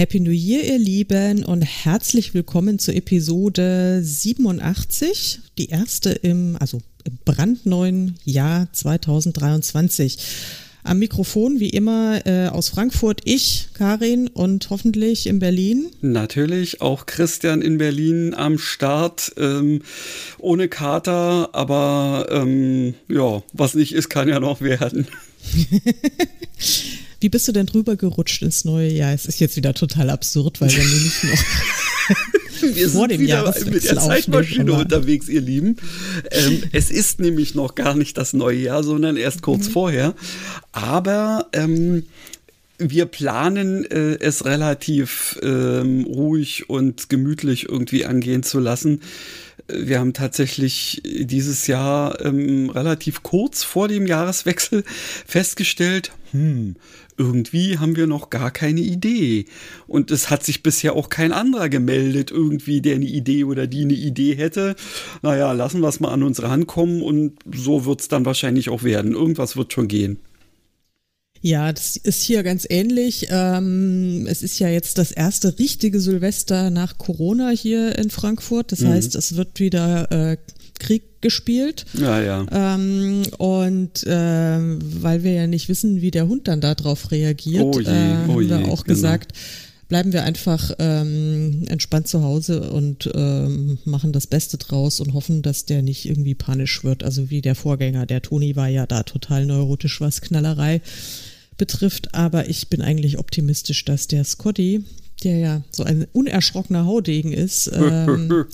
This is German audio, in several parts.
Happy New Year, ihr Lieben, und herzlich willkommen zur Episode 87, die erste im, also im brandneuen Jahr 2023. Am Mikrofon, wie immer, äh, aus Frankfurt ich, Karin, und hoffentlich in Berlin. Natürlich auch Christian in Berlin am Start, ähm, ohne Kater, aber ähm, ja, was nicht ist, kann ja noch werden. Wie bist du denn drüber gerutscht ins neue Jahr? Es ist jetzt wieder total absurd, weil wir nämlich noch wir vor dem Jahr mit der Zeitmaschine unterwegs, ihr Lieben. Ähm, es ist nämlich noch gar nicht das neue Jahr, sondern erst kurz mhm. vorher. Aber ähm, wir planen äh, es relativ ähm, ruhig und gemütlich irgendwie angehen zu lassen. Wir haben tatsächlich dieses Jahr ähm, relativ kurz vor dem Jahreswechsel festgestellt, hm, irgendwie haben wir noch gar keine Idee. Und es hat sich bisher auch kein anderer gemeldet, irgendwie, der eine Idee oder die eine Idee hätte. Naja, lassen wir es mal an uns rankommen und so wird es dann wahrscheinlich auch werden. Irgendwas wird schon gehen. Ja, das ist hier ganz ähnlich. Ähm, es ist ja jetzt das erste richtige Silvester nach Corona hier in Frankfurt. Das mhm. heißt, es wird wieder äh, Krieg gespielt. Ja, ja. Ähm, und äh, weil wir ja nicht wissen, wie der Hund dann darauf reagiert, oh je, äh, haben oh je, wir auch genau. gesagt, bleiben wir einfach ähm, entspannt zu Hause und ähm, machen das Beste draus und hoffen, dass der nicht irgendwie panisch wird. Also wie der Vorgänger, der Toni war ja da total neurotisch, was Knallerei betrifft. Aber ich bin eigentlich optimistisch, dass der Scotty, der ja so ein unerschrockener Haudegen ist. Ähm,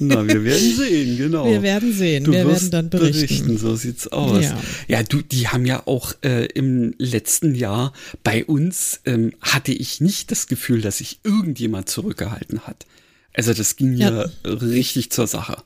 Na, wir werden sehen, genau. Wir werden sehen, du wir werden dann berichten. berichten. So sieht's aus. Ja, ja du, die haben ja auch äh, im letzten Jahr bei uns, ähm, hatte ich nicht das Gefühl, dass sich irgendjemand zurückgehalten hat. Also das ging ja, ja richtig zur Sache.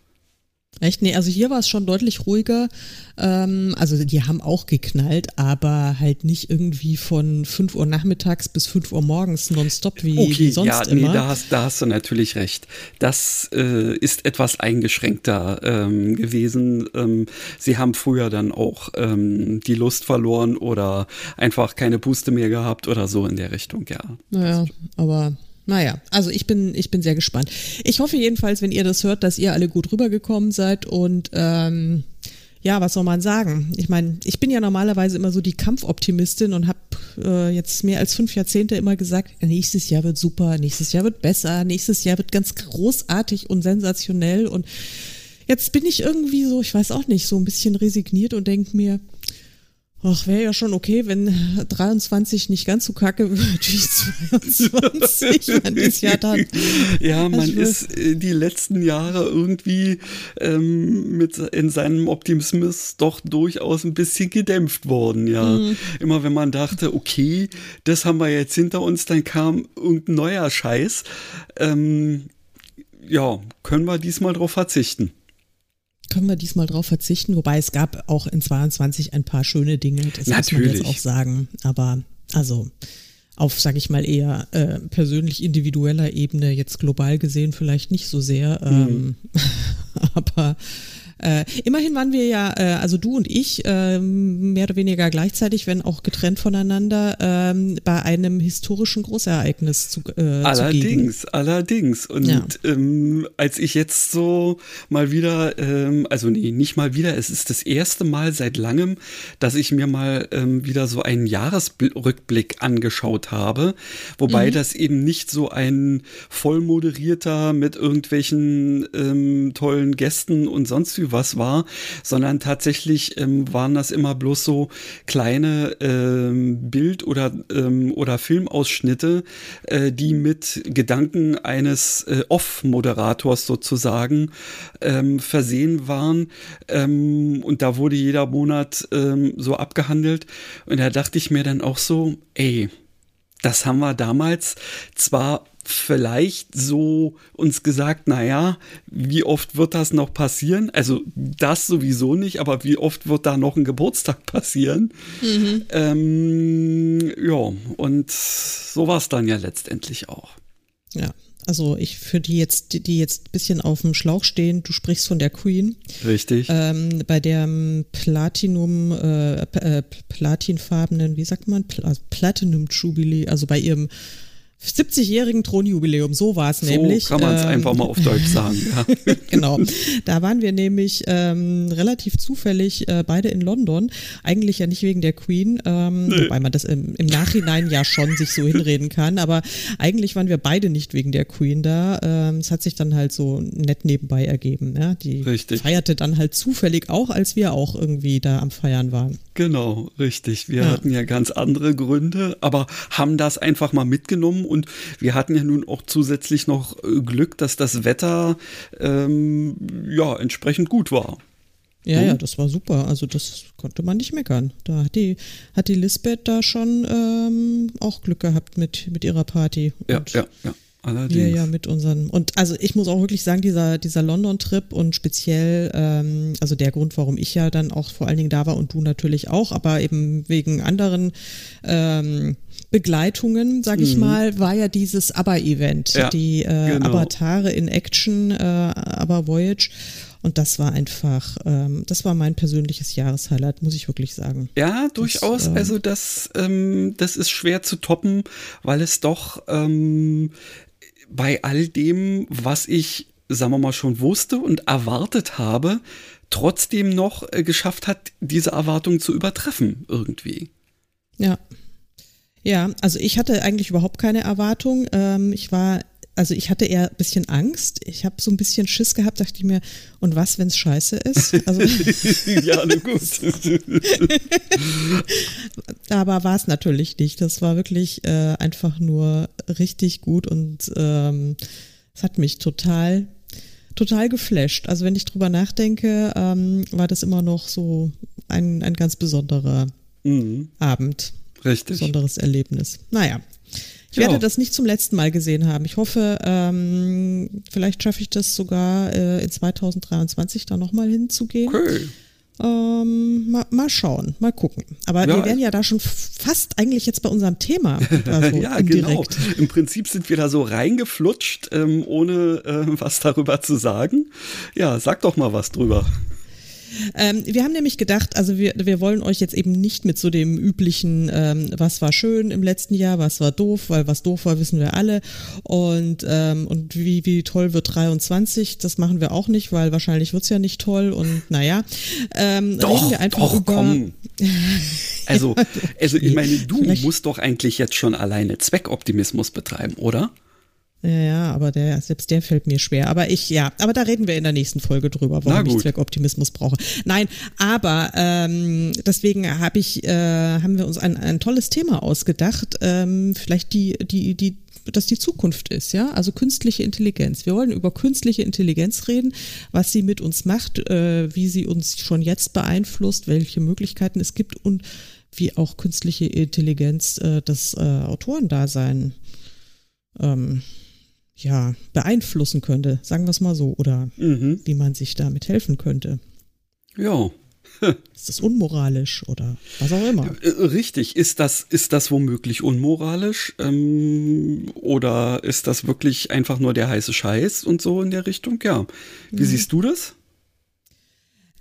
Echt? Nee, also hier war es schon deutlich ruhiger. Ähm, also die haben auch geknallt, aber halt nicht irgendwie von 5 Uhr nachmittags bis 5 Uhr morgens nonstop wie, okay, wie sonst ja, immer. Nee, da hast, da hast du natürlich recht. Das äh, ist etwas eingeschränkter ähm, gewesen. Ähm, sie haben früher dann auch ähm, die Lust verloren oder einfach keine Puste mehr gehabt oder so in der Richtung, ja. Naja, aber naja, also ich bin, ich bin sehr gespannt. Ich hoffe jedenfalls, wenn ihr das hört, dass ihr alle gut rübergekommen seid und ähm, ja, was soll man sagen? Ich meine, ich bin ja normalerweise immer so die Kampfoptimistin und habe äh, jetzt mehr als fünf Jahrzehnte immer gesagt, nächstes Jahr wird super, nächstes Jahr wird besser, nächstes Jahr wird ganz großartig und sensationell und jetzt bin ich irgendwie so, ich weiß auch nicht, so ein bisschen resigniert und denke mir, Ach, wäre ja schon okay, wenn 23 nicht ganz so kacke wird wie 22. man ist ja dann. Ja, man ist äh, die letzten Jahre irgendwie ähm, mit in seinem Optimismus doch durchaus ein bisschen gedämpft worden, ja. Mhm. Immer wenn man dachte, okay, das haben wir jetzt hinter uns, dann kam irgendein neuer Scheiß. Ähm, ja, können wir diesmal drauf verzichten können wir diesmal drauf verzichten, wobei es gab auch in 22 ein paar schöne Dinge, das Natürlich. muss man jetzt auch sagen. Aber also auf, sag ich mal, eher äh, persönlich individueller Ebene, jetzt global gesehen vielleicht nicht so sehr. Mhm. Ähm, aber äh, immerhin waren wir ja, äh, also du und ich, äh, mehr oder weniger gleichzeitig, wenn auch getrennt voneinander, äh, bei einem historischen Großereignis zu äh, Allerdings, zugegen. allerdings. Und ja. ähm, als ich jetzt so mal wieder, ähm, also nee, nicht mal wieder, es ist das erste Mal seit langem, dass ich mir mal ähm, wieder so einen Jahresrückblick angeschaut habe, wobei mhm. das eben nicht so ein voll moderierter mit irgendwelchen ähm, tollen Gästen und sonst wie was war, sondern tatsächlich ähm, waren das immer bloß so kleine ähm, Bild- oder, ähm, oder Filmausschnitte, äh, die mit Gedanken eines äh, Off-Moderators sozusagen ähm, versehen waren. Ähm, und da wurde jeder Monat ähm, so abgehandelt. Und da dachte ich mir dann auch so, ey, das haben wir damals zwar vielleicht so uns gesagt, naja, wie oft wird das noch passieren? Also das sowieso nicht, aber wie oft wird da noch ein Geburtstag passieren? Mhm. Ähm, ja, und so war es dann ja letztendlich auch. Ja, also ich für die jetzt, die jetzt ein bisschen auf dem Schlauch stehen, du sprichst von der Queen. Richtig. Ähm, bei der Platinum, äh, äh, platinfarbenen, wie sagt man, Pl Platinum Jubilee, also bei ihrem 70-jährigen Thronjubiläum, so war es so nämlich. kann man es ähm, einfach mal auf Deutsch sagen. Ja. genau. Da waren wir nämlich ähm, relativ zufällig äh, beide in London. Eigentlich ja nicht wegen der Queen, ähm, nee. wobei man das im, im, Nachhinein ja schon sich so hinreden kann. Aber eigentlich waren wir beide nicht wegen der Queen da. Ähm, es hat sich dann halt so nett nebenbei ergeben. Ja? Die richtig. feierte dann halt zufällig auch, als wir auch irgendwie da am Feiern waren. Genau, richtig. Wir ja. hatten ja ganz andere Gründe, aber haben das einfach mal mitgenommen und wir hatten ja nun auch zusätzlich noch äh, Glück, dass das Wetter ähm, ja entsprechend gut war. Ja, hm? ja, das war super. Also das konnte man nicht meckern. Da hat die, hat die Lisbeth da schon ähm, auch Glück gehabt mit, mit ihrer Party. Und ja, ja, ja. Allerdings. Wir ja mit unseren und also ich muss auch wirklich sagen, dieser dieser London-Trip und speziell ähm, also der Grund, warum ich ja dann auch vor allen Dingen da war und du natürlich auch, aber eben wegen anderen ähm, Begleitungen, sag ich mhm. mal, war ja dieses ABBA-Event, ja, die äh, genau. Avatare in Action, äh, ABBA Voyage. Und das war einfach, ähm, das war mein persönliches Jahreshighlight, muss ich wirklich sagen. Ja, durchaus. Das, äh, also das, ähm, das ist schwer zu toppen, weil es doch ähm, bei all dem, was ich, sagen wir mal, schon wusste und erwartet habe, trotzdem noch äh, geschafft hat, diese Erwartungen zu übertreffen irgendwie. Ja. Ja, also ich hatte eigentlich überhaupt keine Erwartung. Ähm, ich war, also ich hatte eher ein bisschen Angst. Ich habe so ein bisschen Schiss gehabt, dachte ich mir, und was, wenn es scheiße ist? Also ja, ne, gut. Aber war es natürlich nicht. Das war wirklich äh, einfach nur richtig gut und ähm, es hat mich total total geflasht. Also wenn ich drüber nachdenke, ähm, war das immer noch so ein, ein ganz besonderer mhm. Abend. Richtig. Besonderes Erlebnis. Naja. Ich ja. werde das nicht zum letzten Mal gesehen haben. Ich hoffe, ähm, vielleicht schaffe ich das sogar äh, in 2023 da nochmal hinzugehen. Okay. Ähm, mal, mal, schauen, mal gucken. Aber ja. wir wären ja da schon fast eigentlich jetzt bei unserem Thema. Also ja, genau. Im Prinzip sind wir da so reingeflutscht, ähm, ohne äh, was darüber zu sagen. Ja, sag doch mal was drüber. Ähm, wir haben nämlich gedacht, also wir, wir wollen euch jetzt eben nicht mit so dem üblichen, ähm, was war schön im letzten Jahr, was war doof, weil was doof war, wissen wir alle. Und, ähm, und wie, wie toll wird 23, das machen wir auch nicht, weil wahrscheinlich wird's ja nicht toll und naja. Ähm, doch, reden wir einfach doch, über. Komm. Also, also ich meine, du musst doch eigentlich jetzt schon alleine Zweckoptimismus betreiben, oder? Ja, ja, aber der, selbst der fällt mir schwer. Aber ich, ja, aber da reden wir in der nächsten Folge drüber, warum ich Zweckoptimismus brauche. Nein, aber ähm, deswegen habe ich, äh, haben wir uns ein, ein tolles Thema ausgedacht. Ähm, vielleicht die, die, die, dass die Zukunft ist, ja, also künstliche Intelligenz. Wir wollen über künstliche Intelligenz reden, was sie mit uns macht, äh, wie sie uns schon jetzt beeinflusst, welche Möglichkeiten es gibt und wie auch künstliche Intelligenz äh, das äh, Autorendasein ähm, ja, beeinflussen könnte, sagen wir es mal so, oder mhm. wie man sich damit helfen könnte. Ja. ist das unmoralisch oder was auch immer? Äh, richtig, ist das, ist das womöglich unmoralisch? Ähm, oder ist das wirklich einfach nur der heiße Scheiß und so in der Richtung? Ja. Wie mhm. siehst du das?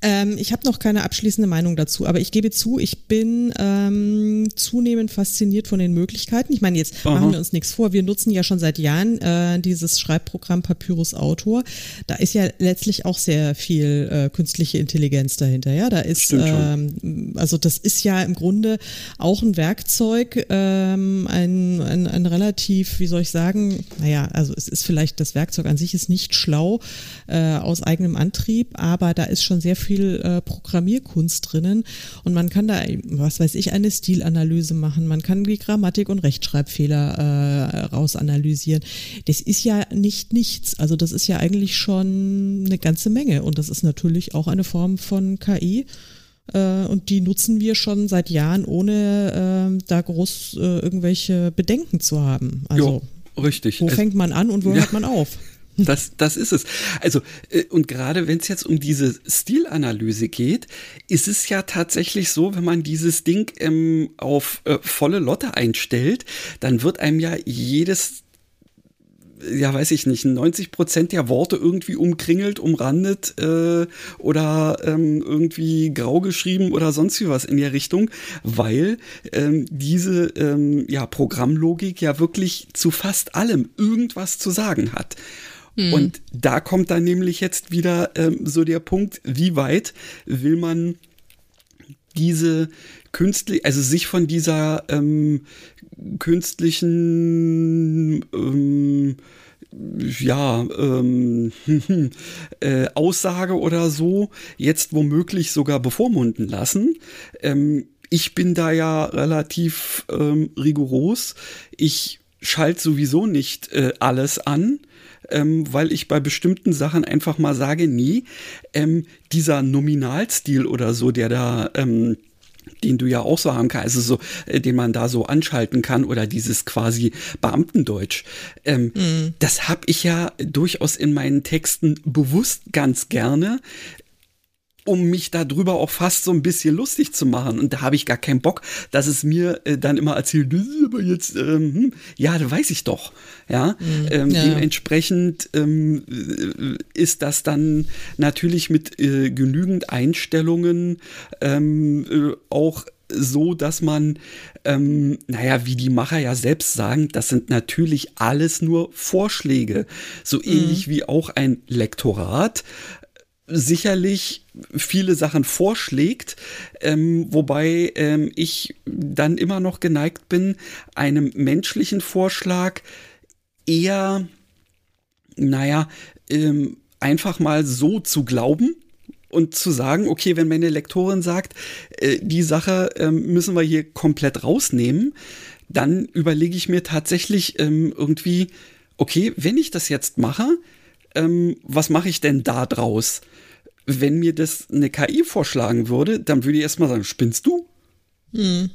Ähm, ich habe noch keine abschließende Meinung dazu, aber ich gebe zu, ich bin ähm, zunehmend fasziniert von den Möglichkeiten. Ich meine, jetzt Aha. machen wir uns nichts vor. Wir nutzen ja schon seit Jahren äh, dieses Schreibprogramm Papyrus Autor. Da ist ja letztlich auch sehr viel äh, künstliche Intelligenz dahinter. Ja, da ist ähm, also das ist ja im Grunde auch ein Werkzeug, ähm, ein, ein, ein relativ, wie soll ich sagen, naja, also es ist vielleicht das Werkzeug an sich ist nicht schlau äh, aus eigenem Antrieb, aber da ist schon sehr viel viel äh, Programmierkunst drinnen und man kann da, was weiß ich, eine Stilanalyse machen, man kann die Grammatik und Rechtschreibfehler äh, rausanalysieren. Das ist ja nicht nichts, also das ist ja eigentlich schon eine ganze Menge und das ist natürlich auch eine Form von KI. Äh, und die nutzen wir schon seit Jahren, ohne äh, da groß äh, irgendwelche Bedenken zu haben. Also, jo, richtig. Wo fängt man an und wo ja. hört man auf? Das, das ist es. Also, äh, und gerade wenn es jetzt um diese Stilanalyse geht, ist es ja tatsächlich so, wenn man dieses Ding ähm, auf äh, volle Lotte einstellt, dann wird einem ja jedes ja, weiß ich nicht, 90 Prozent der Worte irgendwie umkringelt, umrandet äh, oder ähm, irgendwie grau geschrieben oder sonst wie was in der Richtung, weil ähm, diese ähm, ja, Programmlogik ja wirklich zu fast allem irgendwas zu sagen hat. Mhm. Und da kommt dann nämlich jetzt wieder ähm, so der Punkt, wie weit will man diese künstlich, also sich von dieser ähm, künstlichen ähm, ja, ähm, äh, Aussage oder so jetzt womöglich sogar bevormunden lassen. Ähm, ich bin da ja relativ ähm, rigoros. Ich schalte sowieso nicht äh, alles an ähm, weil ich bei bestimmten Sachen einfach mal sage, nee, ähm, dieser Nominalstil oder so, der da ähm, den du ja auch so haben kannst, also so, äh, den man da so anschalten kann oder dieses quasi Beamtendeutsch. Ähm, mm. Das habe ich ja durchaus in meinen Texten bewusst ganz gerne, um mich darüber auch fast so ein bisschen lustig zu machen. Und da habe ich gar keinen Bock, dass es mir äh, dann immer erzählt, das ist aber jetzt, ähm, hm, ja, da weiß ich doch. Ja, mhm, ähm, ja. dementsprechend ähm, äh, ist das dann natürlich mit äh, genügend Einstellungen ähm, äh, auch so, dass man, ähm, naja, wie die Macher ja selbst sagen, das sind natürlich alles nur Vorschläge. So mhm. ähnlich wie auch ein Lektorat sicherlich viele Sachen vorschlägt, ähm, wobei ähm, ich dann immer noch geneigt bin, einem menschlichen Vorschlag eher, naja, ähm, einfach mal so zu glauben und zu sagen, okay, wenn meine Lektorin sagt, äh, die Sache äh, müssen wir hier komplett rausnehmen, dann überlege ich mir tatsächlich ähm, irgendwie, okay, wenn ich das jetzt mache, ähm, was mache ich denn da draus? Wenn mir das eine KI vorschlagen würde, dann würde ich erstmal sagen, spinnst du? Hm.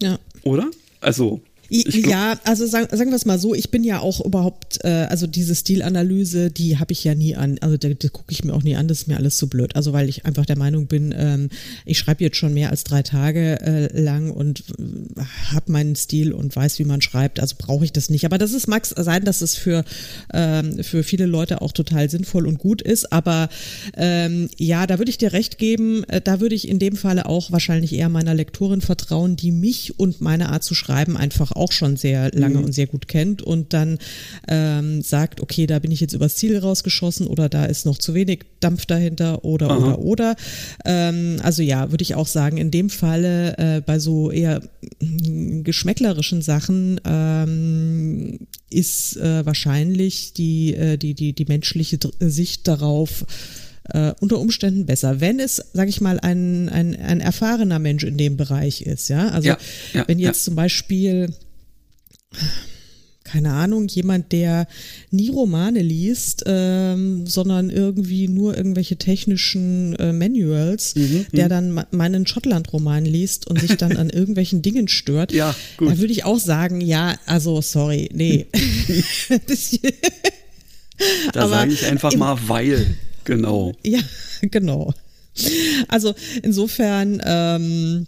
Ja. Oder? Also, ja, also sagen, sagen wir es mal so, ich bin ja auch überhaupt, äh, also diese Stilanalyse, die habe ich ja nie an, also da, da gucke ich mir auch nie an, das ist mir alles zu blöd. Also weil ich einfach der Meinung bin, ähm, ich schreibe jetzt schon mehr als drei Tage äh, lang und äh, habe meinen Stil und weiß, wie man schreibt, also brauche ich das nicht. Aber das ist mag sein, dass es für, ähm, für viele Leute auch total sinnvoll und gut ist. Aber ähm, ja, da würde ich dir recht geben, äh, da würde ich in dem Falle auch wahrscheinlich eher meiner Lektorin vertrauen, die mich und meine Art zu schreiben einfach auch schon sehr lange mhm. und sehr gut kennt und dann ähm, sagt, okay, da bin ich jetzt übers Ziel rausgeschossen oder da ist noch zu wenig Dampf dahinter oder Aha. oder oder. Ähm, also ja, würde ich auch sagen, in dem Falle äh, bei so eher geschmäcklerischen Sachen ähm, ist äh, wahrscheinlich die, äh, die, die, die menschliche Sicht darauf äh, unter Umständen besser, wenn es, sag ich mal, ein, ein, ein erfahrener Mensch in dem Bereich ist. Ja, also ja, ja, wenn jetzt ja. zum Beispiel keine Ahnung, jemand, der nie Romane liest, ähm, sondern irgendwie nur irgendwelche technischen äh, Manuals, mhm, der mhm. dann meinen Schottland-Roman liest und sich dann an irgendwelchen Dingen stört, ja, gut. da würde ich auch sagen, ja, also sorry, nee. da sage ich einfach mal, weil, genau. Ja, genau. Also insofern, ähm,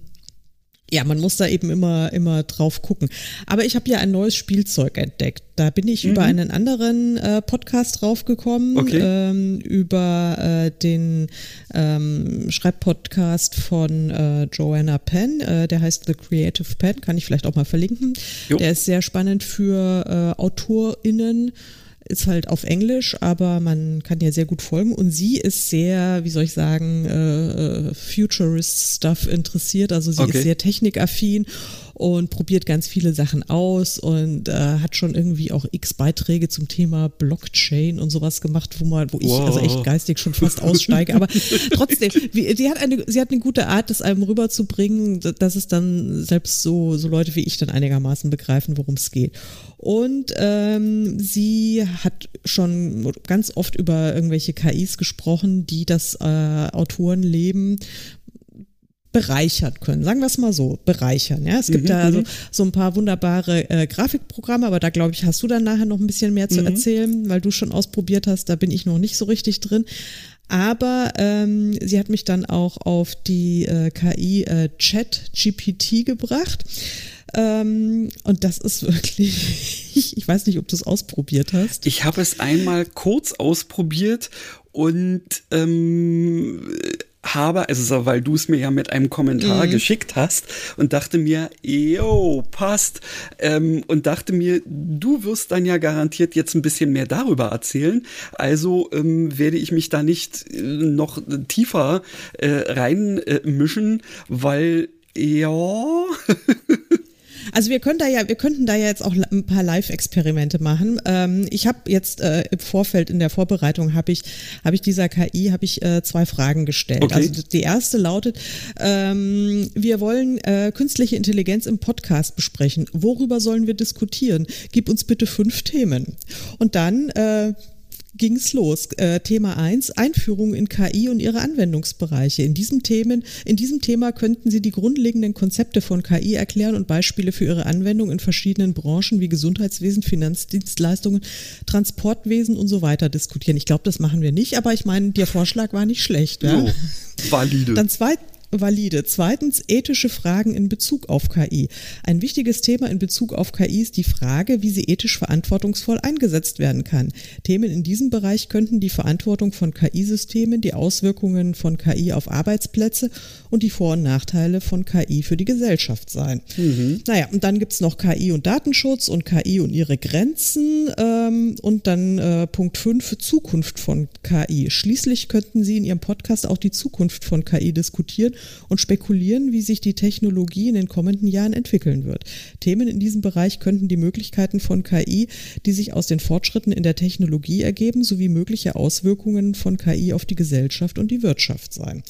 ja, man muss da eben immer, immer drauf gucken. Aber ich habe ja ein neues Spielzeug entdeckt. Da bin ich mhm. über einen anderen äh, Podcast draufgekommen, okay. ähm, über äh, den ähm, Schreibpodcast von äh, Joanna Penn, äh, der heißt The Creative Pen, kann ich vielleicht auch mal verlinken. Jo. Der ist sehr spannend für äh, AutorInnen ist halt auf Englisch, aber man kann ja sehr gut folgen. Und sie ist sehr, wie soll ich sagen, äh, äh Futurist-Stuff interessiert. Also sie okay. ist sehr technikaffin und probiert ganz viele Sachen aus und äh, hat schon irgendwie auch x Beiträge zum Thema Blockchain und sowas gemacht, wo man, wo ich wow. also echt geistig schon fast aussteige. Aber trotzdem, wie, sie hat eine, sie hat eine gute Art, das einem rüberzubringen, dass es dann selbst so, so Leute wie ich dann einigermaßen begreifen, worum es geht. Und ähm, sie hat schon ganz oft über irgendwelche KIs gesprochen, die das äh, Autorenleben bereichern können. Sagen wir es mal so, bereichern. Ja, es gibt mhm, da so, mhm. so ein paar wunderbare äh, Grafikprogramme, aber da glaube ich, hast du dann nachher noch ein bisschen mehr zu mhm. erzählen, weil du schon ausprobiert hast. Da bin ich noch nicht so richtig drin. Aber ähm, sie hat mich dann auch auf die äh, KI äh, Chat GPT gebracht. Ähm, und das ist wirklich, ich, ich weiß nicht, ob du es ausprobiert hast. Ich habe es einmal kurz ausprobiert und ähm, habe, also weil du es mir ja mit einem Kommentar mhm. geschickt hast und dachte mir, yo, passt. Ähm, und dachte mir, du wirst dann ja garantiert jetzt ein bisschen mehr darüber erzählen. Also ähm, werde ich mich da nicht äh, noch tiefer äh, reinmischen, äh, weil ja. Also wir können da ja, wir könnten da ja jetzt auch ein paar Live-Experimente machen. Ähm, ich habe jetzt äh, im Vorfeld in der Vorbereitung habe ich habe ich dieser KI habe ich äh, zwei Fragen gestellt. Okay. Also die erste lautet: ähm, Wir wollen äh, künstliche Intelligenz im Podcast besprechen. Worüber sollen wir diskutieren? Gib uns bitte fünf Themen. Und dann äh, ging's los. Äh, Thema eins: Einführung in KI und ihre Anwendungsbereiche. In diesem, Themen, in diesem Thema könnten Sie die grundlegenden Konzepte von KI erklären und Beispiele für ihre Anwendung in verschiedenen Branchen wie Gesundheitswesen, Finanzdienstleistungen, Transportwesen und so weiter diskutieren. Ich glaube, das machen wir nicht, aber ich meine, der Vorschlag war nicht schlecht. Ja? Jo, valide. Dann zwei, valide. Zweitens, ethische Fragen in Bezug auf KI. Ein wichtiges Thema in Bezug auf KI ist die Frage, wie sie ethisch verantwortungsvoll eingesetzt werden kann. Themen in diesem Bereich könnten die Verantwortung von KI-Systemen, die Auswirkungen von KI auf Arbeitsplätze und die Vor- und Nachteile von KI für die Gesellschaft sein. Mhm. Naja, und dann gibt's noch KI und Datenschutz und KI und ihre Grenzen ähm, und dann äh, Punkt 5, Zukunft von KI. Schließlich könnten Sie in Ihrem Podcast auch die Zukunft von KI diskutieren und spekulieren, wie sich die Technologie in den kommenden Jahren entwickeln wird. Themen in diesem Bereich könnten die Möglichkeiten von KI, die sich aus den Fortschritten in der Technologie ergeben, sowie mögliche Auswirkungen von KI auf die Gesellschaft und die Wirtschaft sein.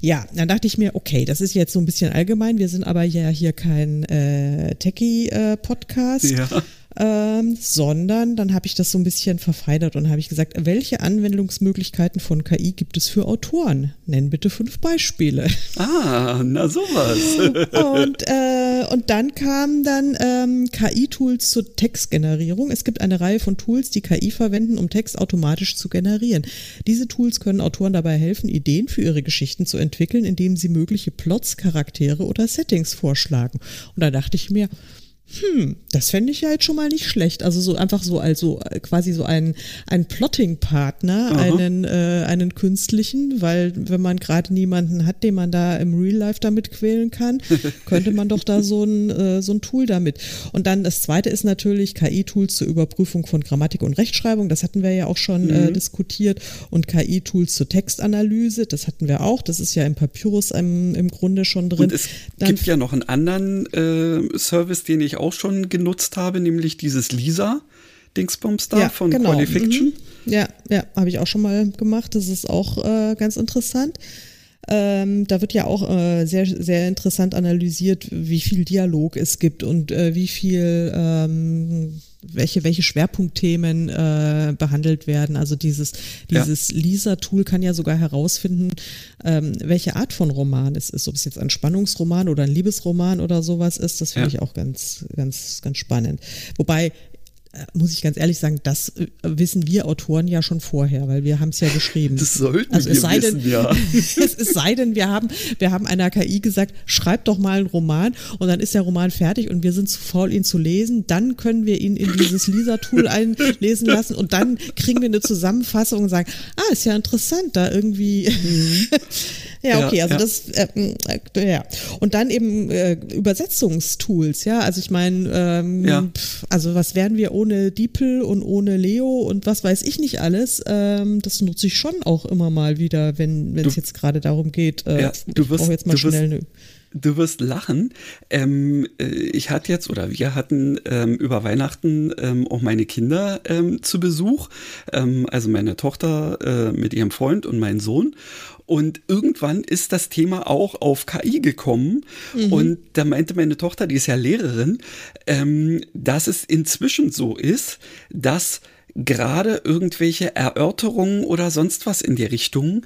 Ja, dann dachte ich mir, okay, das ist jetzt so ein bisschen allgemein. Wir sind aber ja hier kein äh, Techie-Podcast. Äh, ja ähm, sondern dann habe ich das so ein bisschen verfeinert und habe ich gesagt, welche Anwendungsmöglichkeiten von KI gibt es für Autoren? Nenn bitte fünf Beispiele. Ah, na sowas. und, äh, und dann kamen dann ähm, KI-Tools zur Textgenerierung. Es gibt eine Reihe von Tools, die KI verwenden, um Text automatisch zu generieren. Diese Tools können Autoren dabei helfen, Ideen für ihre Geschichten zu entwickeln, indem sie mögliche Plots, Charaktere oder Settings vorschlagen. Und da dachte ich mir, hm, das fände ich ja jetzt schon mal nicht schlecht. Also so einfach so, also quasi so ein, ein Plotting-Partner, einen, äh, einen künstlichen, weil wenn man gerade niemanden hat, den man da im Real Life damit quälen kann, könnte man doch da so ein, äh, so ein Tool damit. Und dann das zweite ist natürlich KI-Tools zur Überprüfung von Grammatik und Rechtschreibung. Das hatten wir ja auch schon äh, mhm. äh, diskutiert. Und KI-Tools zur Textanalyse, das hatten wir auch. Das ist ja im Papyrus im, im Grunde schon drin. Und es dann, gibt ja noch einen anderen äh, Service, den ich auch auch schon genutzt habe, nämlich dieses Lisa. Dingsbums da ja, von genau. Qualifiction. Mhm. Ja, ja, habe ich auch schon mal gemacht. Das ist auch äh, ganz interessant. Ähm, da wird ja auch äh, sehr, sehr interessant analysiert, wie viel Dialog es gibt und äh, wie viel, ähm, welche, welche Schwerpunktthemen äh, behandelt werden. Also dieses, dieses ja. Lisa-Tool kann ja sogar herausfinden, ähm, welche Art von Roman es ist. Ob es jetzt ein Spannungsroman oder ein Liebesroman oder sowas ist, das finde ja. ich auch ganz, ganz, ganz spannend. Wobei muss ich ganz ehrlich sagen, das äh, wissen wir Autoren ja schon vorher, weil wir haben es ja geschrieben. Das sollten also es wir sei wissen, ja. es, es sei denn, wir haben, wir haben einer KI gesagt, schreib doch mal einen Roman und dann ist der Roman fertig und wir sind zu faul, ihn zu lesen. Dann können wir ihn in dieses Lisa-Tool einlesen lassen und dann kriegen wir eine Zusammenfassung und sagen, ah, ist ja interessant, da irgendwie. Mhm. Ja, okay, also ja. das, äh, äh, ja. Und dann eben äh, Übersetzungstools, ja. Also ich meine, ähm, ja. also was wären wir ohne DeepL und ohne Leo und was weiß ich nicht alles. Ähm, das nutze ich schon auch immer mal wieder, wenn es jetzt gerade darum geht, äh, ja, du wirst, jetzt mal schnell wirst, du wirst lachen. Ähm, äh, ich hatte jetzt oder wir hatten ähm, über Weihnachten ähm, auch meine Kinder ähm, zu Besuch. Ähm, also meine Tochter äh, mit ihrem Freund und mein Sohn. Und irgendwann ist das Thema auch auf KI gekommen. Mhm. Und da meinte meine Tochter, die ist ja Lehrerin, ähm, dass es inzwischen so ist, dass gerade irgendwelche Erörterungen oder sonst was in die Richtung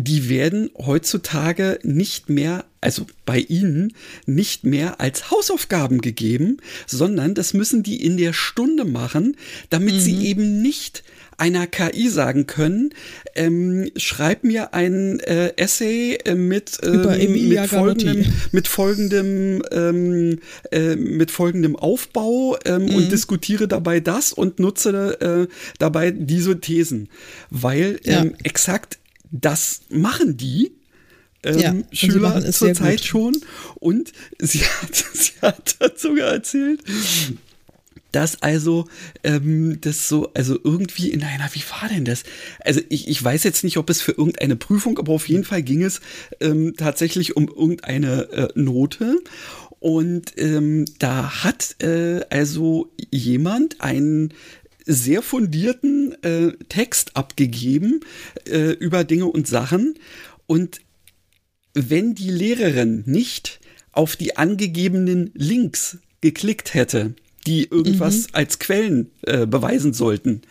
die werden heutzutage nicht mehr, also bei Ihnen, nicht mehr als Hausaufgaben gegeben, sondern das müssen die in der Stunde machen, damit mhm. sie eben nicht einer KI sagen können, ähm, schreib mir ein äh, Essay äh, mit, ähm, mit, folgendem, mit folgendem, ähm, äh, mit folgendem Aufbau ähm, mhm. und diskutiere dabei das und nutze äh, dabei diese Thesen. Weil ja. ähm, exakt das machen die. Ähm, ja, Schüler zurzeit schon. Und sie hat, sie hat sogar erzählt, dass also ähm, das so, also irgendwie in einer, wie war denn das? Also ich, ich weiß jetzt nicht, ob es für irgendeine Prüfung, aber auf jeden Fall ging es ähm, tatsächlich um irgendeine äh, Note. Und ähm, da hat äh, also jemand einen sehr fundierten äh, Text abgegeben äh, über Dinge und Sachen. Und wenn die Lehrerin nicht auf die angegebenen Links geklickt hätte, die irgendwas mhm. als Quellen äh, beweisen sollten,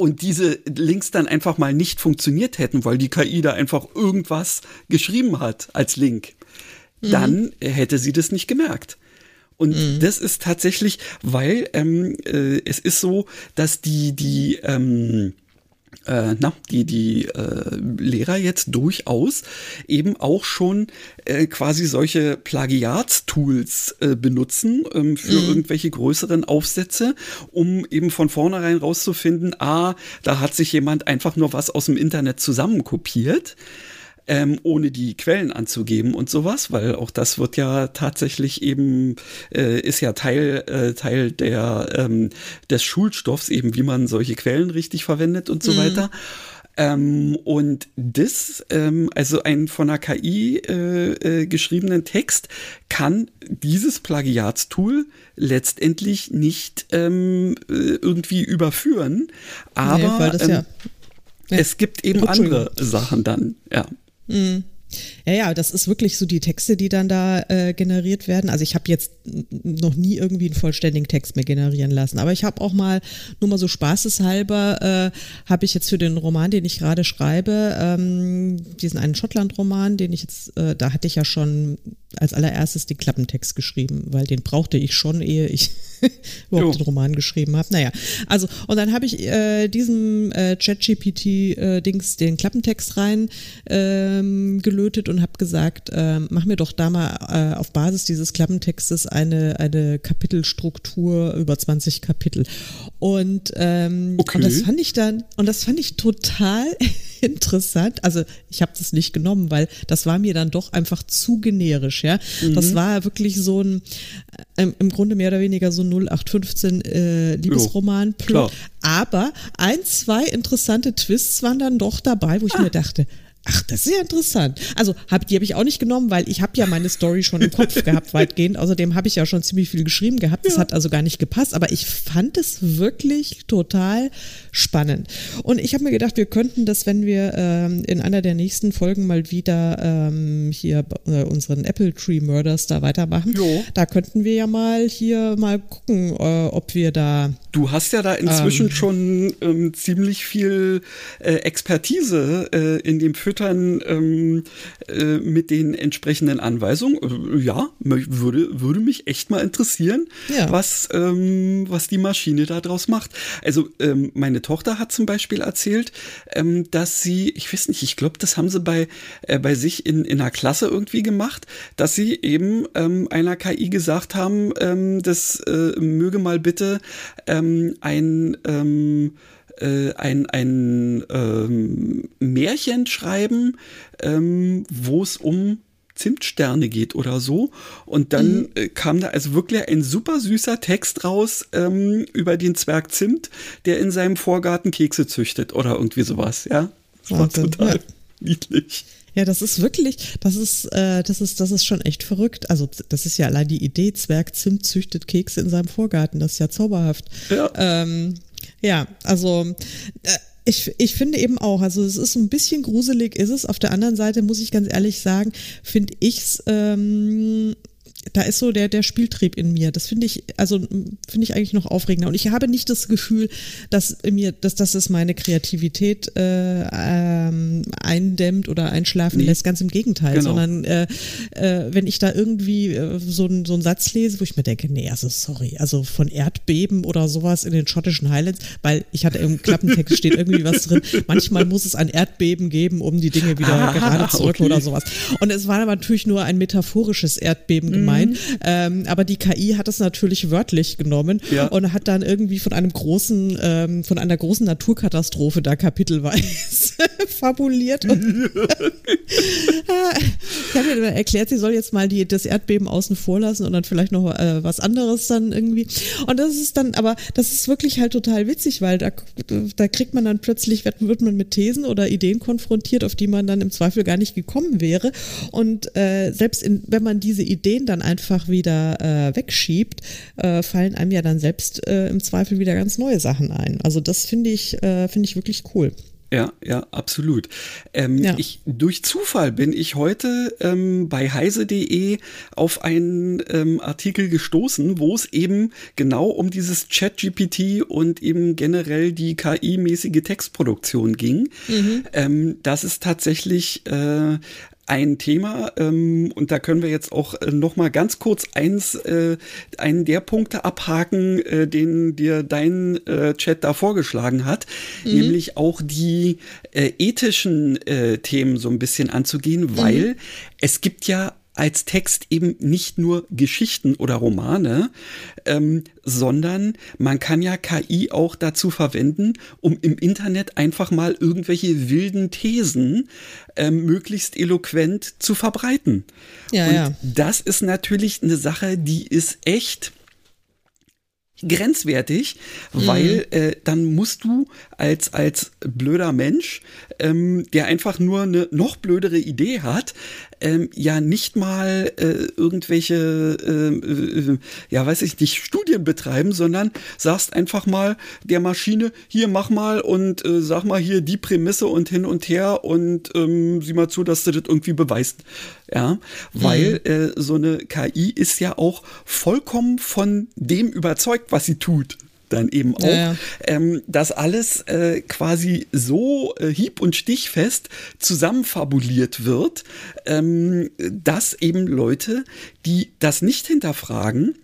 und diese Links dann einfach mal nicht funktioniert hätten, weil die KI da einfach irgendwas geschrieben hat als Link, mhm. dann hätte sie das nicht gemerkt. Und mhm. das ist tatsächlich, weil ähm, äh, es ist so, dass die, die, ähm, äh, na, die, die äh, Lehrer jetzt durchaus eben auch schon äh, quasi solche Plagiatstools äh, benutzen ähm, für mhm. irgendwelche größeren Aufsätze, um eben von vornherein rauszufinden, ah, da hat sich jemand einfach nur was aus dem Internet zusammenkopiert ähm, ohne die Quellen anzugeben und sowas, weil auch das wird ja tatsächlich eben, äh, ist ja Teil, äh, Teil der, ähm, des Schulstoffs, eben wie man solche Quellen richtig verwendet und so mhm. weiter. Ähm, und das, ähm, also ein von der KI äh, äh, geschriebenen Text, kann dieses Plagiatstool letztendlich nicht ähm, äh, irgendwie überführen. Aber nee, ja, ähm, ja. es gibt eben andere Sachen dann, ja. Mhm. Ja, ja, das ist wirklich so die Texte, die dann da äh, generiert werden. Also ich habe jetzt noch nie irgendwie einen vollständigen Text mehr generieren lassen, aber ich habe auch mal, nur mal so spaßeshalber, äh, habe ich jetzt für den Roman, den ich gerade schreibe, ähm, diesen einen Schottland-Roman, den ich jetzt, äh, da hatte ich ja schon als allererstes den Klappentext geschrieben, weil den brauchte ich schon, ehe ich überhaupt jo. den Roman geschrieben habe. Naja, also und dann habe ich äh, diesem äh, ChatGPT-Dings äh, den Klappentext rein ähm, gelötet und habe gesagt, äh, mach mir doch da mal äh, auf Basis dieses Klappentextes eine, eine Kapitelstruktur über 20 Kapitel. Und, ähm, okay. und das fand ich dann, und das fand ich total interessant. Also ich habe das nicht genommen, weil das war mir dann doch einfach zu generisch, ja. Mhm. Das war wirklich so ein, äh, im Grunde mehr oder weniger so 0815 äh, Liebesroman-Plot. Aber ein, zwei interessante Twists waren dann doch dabei, wo ich ah. mir dachte, Ach, das ist ja interessant. Also hab, die habe ich auch nicht genommen, weil ich habe ja meine Story schon im Kopf gehabt, weitgehend. Außerdem habe ich ja schon ziemlich viel geschrieben gehabt. Das ja. hat also gar nicht gepasst. Aber ich fand es wirklich total spannend. Und ich habe mir gedacht, wir könnten das, wenn wir ähm, in einer der nächsten Folgen mal wieder ähm, hier äh, unseren Apple Tree Murders da weitermachen. Jo. Da könnten wir ja mal hier mal gucken, äh, ob wir da. Du hast ja da inzwischen ähm, schon ähm, ziemlich viel äh, Expertise äh, in dem Film füttern ähm, äh, mit den entsprechenden Anweisungen. Äh, ja, würde, würde mich echt mal interessieren, ja. was, ähm, was die Maschine daraus macht. Also ähm, meine Tochter hat zum Beispiel erzählt, ähm, dass sie, ich weiß nicht, ich glaube, das haben sie bei, äh, bei sich in, in einer Klasse irgendwie gemacht, dass sie eben ähm, einer KI gesagt haben, ähm, das äh, möge mal bitte ein äh, ein, ein ähm, Märchen schreiben, ähm, wo es um Zimtsterne geht oder so. Und dann mhm. äh, kam da also wirklich ein super süßer Text raus ähm, über den Zwerg Zimt, der in seinem Vorgarten Kekse züchtet oder irgendwie sowas, ja. Das war total. Ja. Niedlich. Ja, das ist wirklich, das ist, äh, das ist, das ist schon echt verrückt. Also das ist ja allein die Idee, Zwerg Zimt züchtet Kekse in seinem Vorgarten, das ist ja zauberhaft. Ja, ähm, ja also äh, ich, ich finde eben auch, also es ist ein bisschen gruselig, ist es. Auf der anderen Seite muss ich ganz ehrlich sagen, finde ich es ähm, da ist so der, der Spieltrieb in mir. Das finde ich, also finde ich eigentlich noch aufregender. Und ich habe nicht das Gefühl, dass mir, dass, dass es meine Kreativität äh, ähm, eindämmt oder einschlafen nee. lässt. Ganz im Gegenteil. Genau. Sondern äh, äh, wenn ich da irgendwie äh, so, ein, so einen Satz lese, wo ich mir denke, nee, also sorry, also von Erdbeben oder sowas in den schottischen Highlands, weil ich hatte im Klappentext steht irgendwie was drin. Manchmal muss es ein Erdbeben geben, um die Dinge wieder ah, gerade zu rücken okay. oder sowas. Und es war natürlich nur ein metaphorisches Erdbeben gemeint. Mhm. Ähm, aber die KI hat es natürlich wörtlich genommen ja. und hat dann irgendwie von einem großen, ähm, von einer großen Naturkatastrophe da kapitelweise fabuliert. Und ich habe ihr erklärt, sie soll jetzt mal die, das Erdbeben außen vor lassen und dann vielleicht noch äh, was anderes dann irgendwie. Und das ist dann, aber das ist wirklich halt total witzig, weil da, da kriegt man dann plötzlich, wird, man mit Thesen oder Ideen konfrontiert, auf die man dann im Zweifel gar nicht gekommen wäre. Und äh, selbst in, wenn man diese Ideen dann einfach wieder äh, wegschiebt, äh, fallen einem ja dann selbst äh, im Zweifel wieder ganz neue Sachen ein. Also das finde ich, äh, finde ich wirklich cool. Ja, ja, absolut. Ähm, ja. Ich, durch Zufall bin ich heute ähm, bei heise.de auf einen ähm, Artikel gestoßen, wo es eben genau um dieses Chat-GPT und eben generell die KI-mäßige Textproduktion ging. Mhm. Ähm, das ist tatsächlich äh, ein Thema ähm, und da können wir jetzt auch äh, noch mal ganz kurz eins, äh, einen der Punkte abhaken, äh, den dir dein äh, Chat da vorgeschlagen hat, mhm. nämlich auch die äh, ethischen äh, Themen so ein bisschen anzugehen, weil mhm. es gibt ja als Text eben nicht nur Geschichten oder Romane, ähm, sondern man kann ja KI auch dazu verwenden, um im Internet einfach mal irgendwelche wilden Thesen ähm, möglichst eloquent zu verbreiten. Ja, Und ja. das ist natürlich eine Sache, die ist echt grenzwertig, weil mhm. äh, dann musst du als, als blöder Mensch, ähm, der einfach nur eine noch blödere Idee hat, ähm, ja nicht mal äh, irgendwelche, äh, äh, ja weiß ich nicht, Studien betreiben, sondern sagst einfach mal der Maschine, hier mach mal und äh, sag mal hier die Prämisse und hin und her und ähm, sieh mal zu, dass du das irgendwie beweist. Ja, weil mhm. äh, so eine KI ist ja auch vollkommen von dem überzeugt, was sie tut dann eben auch, ja. Ähm, dass alles äh, quasi so äh, hieb- und stichfest zusammenfabuliert wird, ähm, dass eben Leute, die das nicht hinterfragen,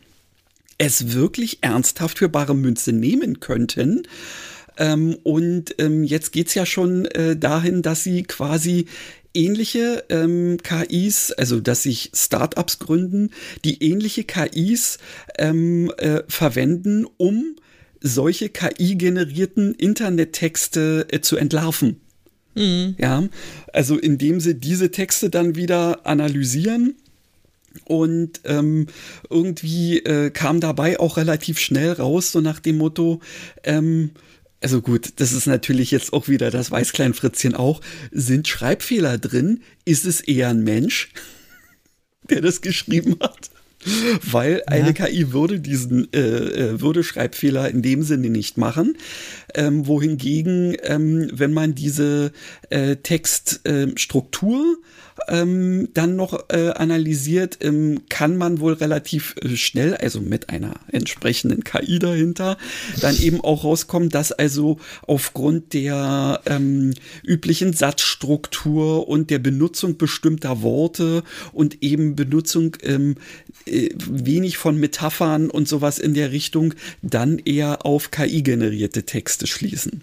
es wirklich ernsthaft für bare Münze nehmen könnten. Ähm, und ähm, jetzt geht's ja schon äh, dahin, dass sie quasi ähnliche ähm, KIs, also dass sich Startups gründen, die ähnliche KIs ähm, äh, verwenden, um solche KI-generierten Internettexte äh, zu entlarven. Mhm. Ja, also indem sie diese Texte dann wieder analysieren und ähm, irgendwie äh, kam dabei auch relativ schnell raus, so nach dem Motto, ähm, also gut, das ist natürlich jetzt auch wieder das Weißkleinfritzchen auch, sind Schreibfehler drin? Ist es eher ein Mensch, der das geschrieben hat? Weil eine ja. KI würde diesen äh, äh, würde Schreibfehler in dem Sinne nicht machen. Ähm, wohingegen, ähm, wenn man diese äh, Textstruktur ähm, dann noch äh, analysiert, ähm, kann man wohl relativ äh, schnell, also mit einer entsprechenden KI dahinter, dann eben auch rauskommen, dass also aufgrund der ähm, üblichen Satzstruktur und der Benutzung bestimmter Worte und eben Benutzung ähm, äh, wenig von Metaphern und sowas in der Richtung dann eher auf KI-generierte Texte schließen.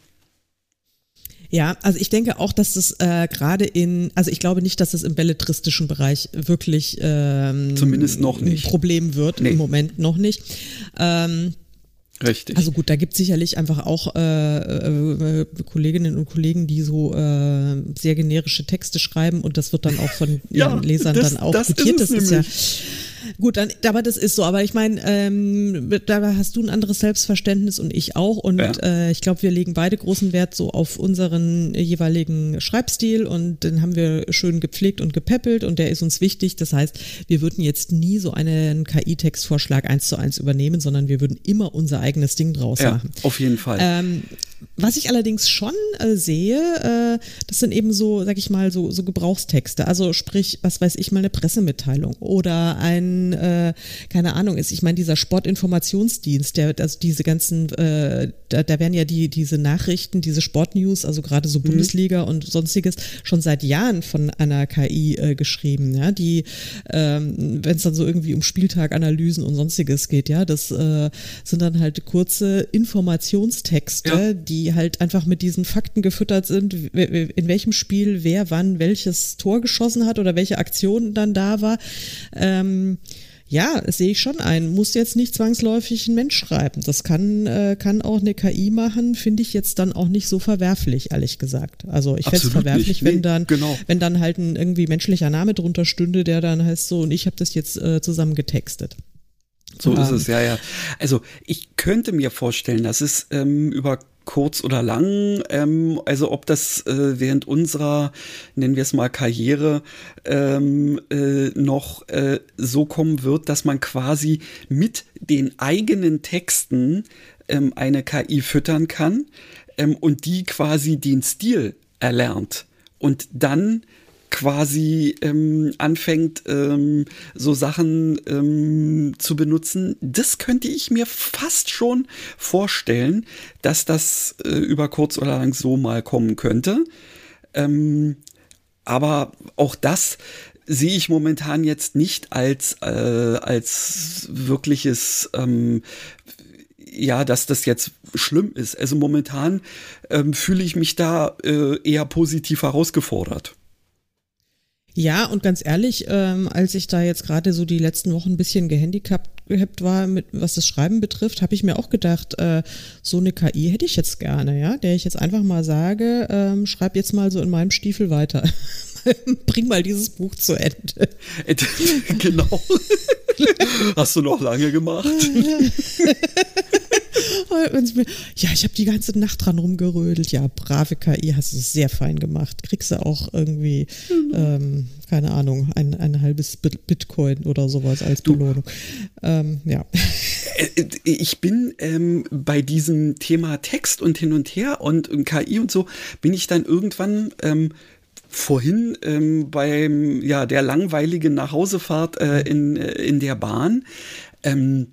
Ja, also ich denke auch, dass das äh, gerade in, also ich glaube nicht, dass das im belletristischen Bereich wirklich ähm, zumindest noch nicht ein Problem wird nee. im Moment noch nicht. Ähm, Richtig. Also gut, da gibt es sicherlich einfach auch äh, äh, Kolleginnen und Kollegen, die so äh, sehr generische Texte schreiben und das wird dann auch von ja, ihren Lesern das, dann auch das gutiert. Ist das ist ja Gut, dann, aber das ist so. Aber ich meine, ähm, da hast du ein anderes Selbstverständnis und ich auch. Und ja. äh, ich glaube, wir legen beide großen Wert so auf unseren jeweiligen Schreibstil und den haben wir schön gepflegt und gepäppelt und der ist uns wichtig. Das heißt, wir würden jetzt nie so einen KI-Textvorschlag eins zu eins übernehmen, sondern wir würden immer unser eigenes Ding draus ja, machen. Auf jeden Fall. Ähm, was ich allerdings schon äh, sehe, äh, das sind eben so, sag ich mal, so, so Gebrauchstexte. Also sprich, was weiß ich mal, eine Pressemitteilung oder ein, äh, keine Ahnung, ist, ich meine, dieser Sportinformationsdienst, der, also diese ganzen, äh, da, da werden ja die, diese Nachrichten, diese Sportnews, also gerade so mhm. Bundesliga und sonstiges, schon seit Jahren von einer KI äh, geschrieben, ja, die, ähm, wenn es dann so irgendwie um Spieltaganalysen und sonstiges geht, ja, das äh, sind dann halt kurze Informationstexte, ja. die die halt einfach mit diesen Fakten gefüttert sind, in welchem Spiel wer wann welches Tor geschossen hat oder welche Aktion dann da war. Ähm, ja, sehe ich schon ein. Muss jetzt nicht zwangsläufig ein Mensch schreiben. Das kann, äh, kann auch eine KI machen, finde ich jetzt dann auch nicht so verwerflich, ehrlich gesagt. Also ich fände es verwerflich, nee, wenn dann, genau. wenn dann halt ein irgendwie menschlicher Name drunter stünde, der dann heißt so, und ich habe das jetzt äh, zusammen getextet. So ist es, ja, ja. Also ich könnte mir vorstellen, dass es ähm, über kurz oder lang, ähm, also ob das äh, während unserer, nennen wir es mal Karriere, ähm, äh, noch äh, so kommen wird, dass man quasi mit den eigenen Texten ähm, eine KI füttern kann ähm, und die quasi den Stil erlernt. Und dann quasi ähm, anfängt, ähm, so Sachen ähm, zu benutzen, das könnte ich mir fast schon vorstellen, dass das äh, über kurz oder lang so mal kommen könnte. Ähm, aber auch das sehe ich momentan jetzt nicht als, äh, als wirkliches ähm, ja, dass das jetzt schlimm ist. Also momentan ähm, fühle ich mich da äh, eher positiv herausgefordert. Ja, und ganz ehrlich, ähm, als ich da jetzt gerade so die letzten Wochen ein bisschen gehandicapt war, mit was das Schreiben betrifft, habe ich mir auch gedacht, äh, so eine KI hätte ich jetzt gerne, ja, der ich jetzt einfach mal sage, ähm, schreib jetzt mal so in meinem Stiefel weiter. Bring mal dieses Buch zu Ende. genau. Hast du noch lange gemacht? ja, ich habe die ganze Nacht dran rumgerödelt. Ja, brave KI, hast du es sehr fein gemacht. Kriegst du auch irgendwie, mhm. ähm, keine Ahnung, ein, ein halbes Bitcoin oder sowas als Belohnung. Ähm, ja. Äh, äh, ich bin ähm, bei diesem Thema Text und hin und her und, und KI und so, bin ich dann irgendwann ähm, vorhin ähm, beim ja der langweiligen Nachhausefahrt äh, in, äh, in der Bahn ähm,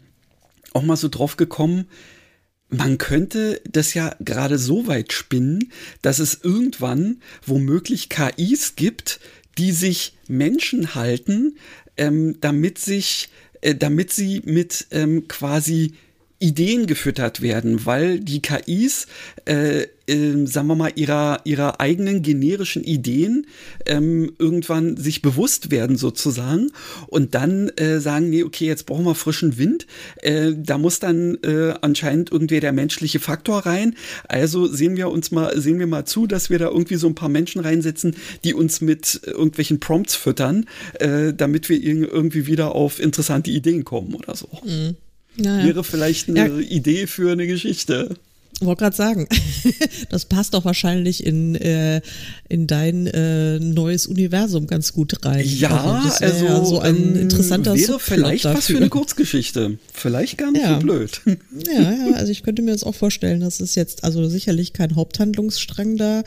auch mal so drauf gekommen, man könnte das ja gerade so weit spinnen, dass es irgendwann womöglich KIs gibt, die sich Menschen halten, ähm, damit sich, äh, damit sie mit ähm, quasi Ideen gefüttert werden, weil die KIs, äh, äh, sagen wir mal, ihrer, ihrer eigenen generischen Ideen ähm, irgendwann sich bewusst werden sozusagen und dann äh, sagen, nee, okay, jetzt brauchen wir frischen Wind. Äh, da muss dann äh, anscheinend irgendwie der menschliche Faktor rein. Also sehen wir uns mal, sehen wir mal zu, dass wir da irgendwie so ein paar Menschen reinsetzen, die uns mit irgendwelchen Prompts füttern, äh, damit wir irgendwie wieder auf interessante Ideen kommen oder so. Mhm. Naja. Wäre vielleicht eine ja. Idee für eine Geschichte. Wollte gerade sagen, das passt doch wahrscheinlich in, äh, in dein äh, neues Universum ganz gut rein. Ja, also, also ja so ein ähm, interessanter wäre Subplot vielleicht dafür. was für eine Kurzgeschichte. Vielleicht gar nicht ja. so blöd. Ja, ja, also ich könnte mir das auch vorstellen, dass es jetzt also sicherlich kein Haupthandlungsstrang da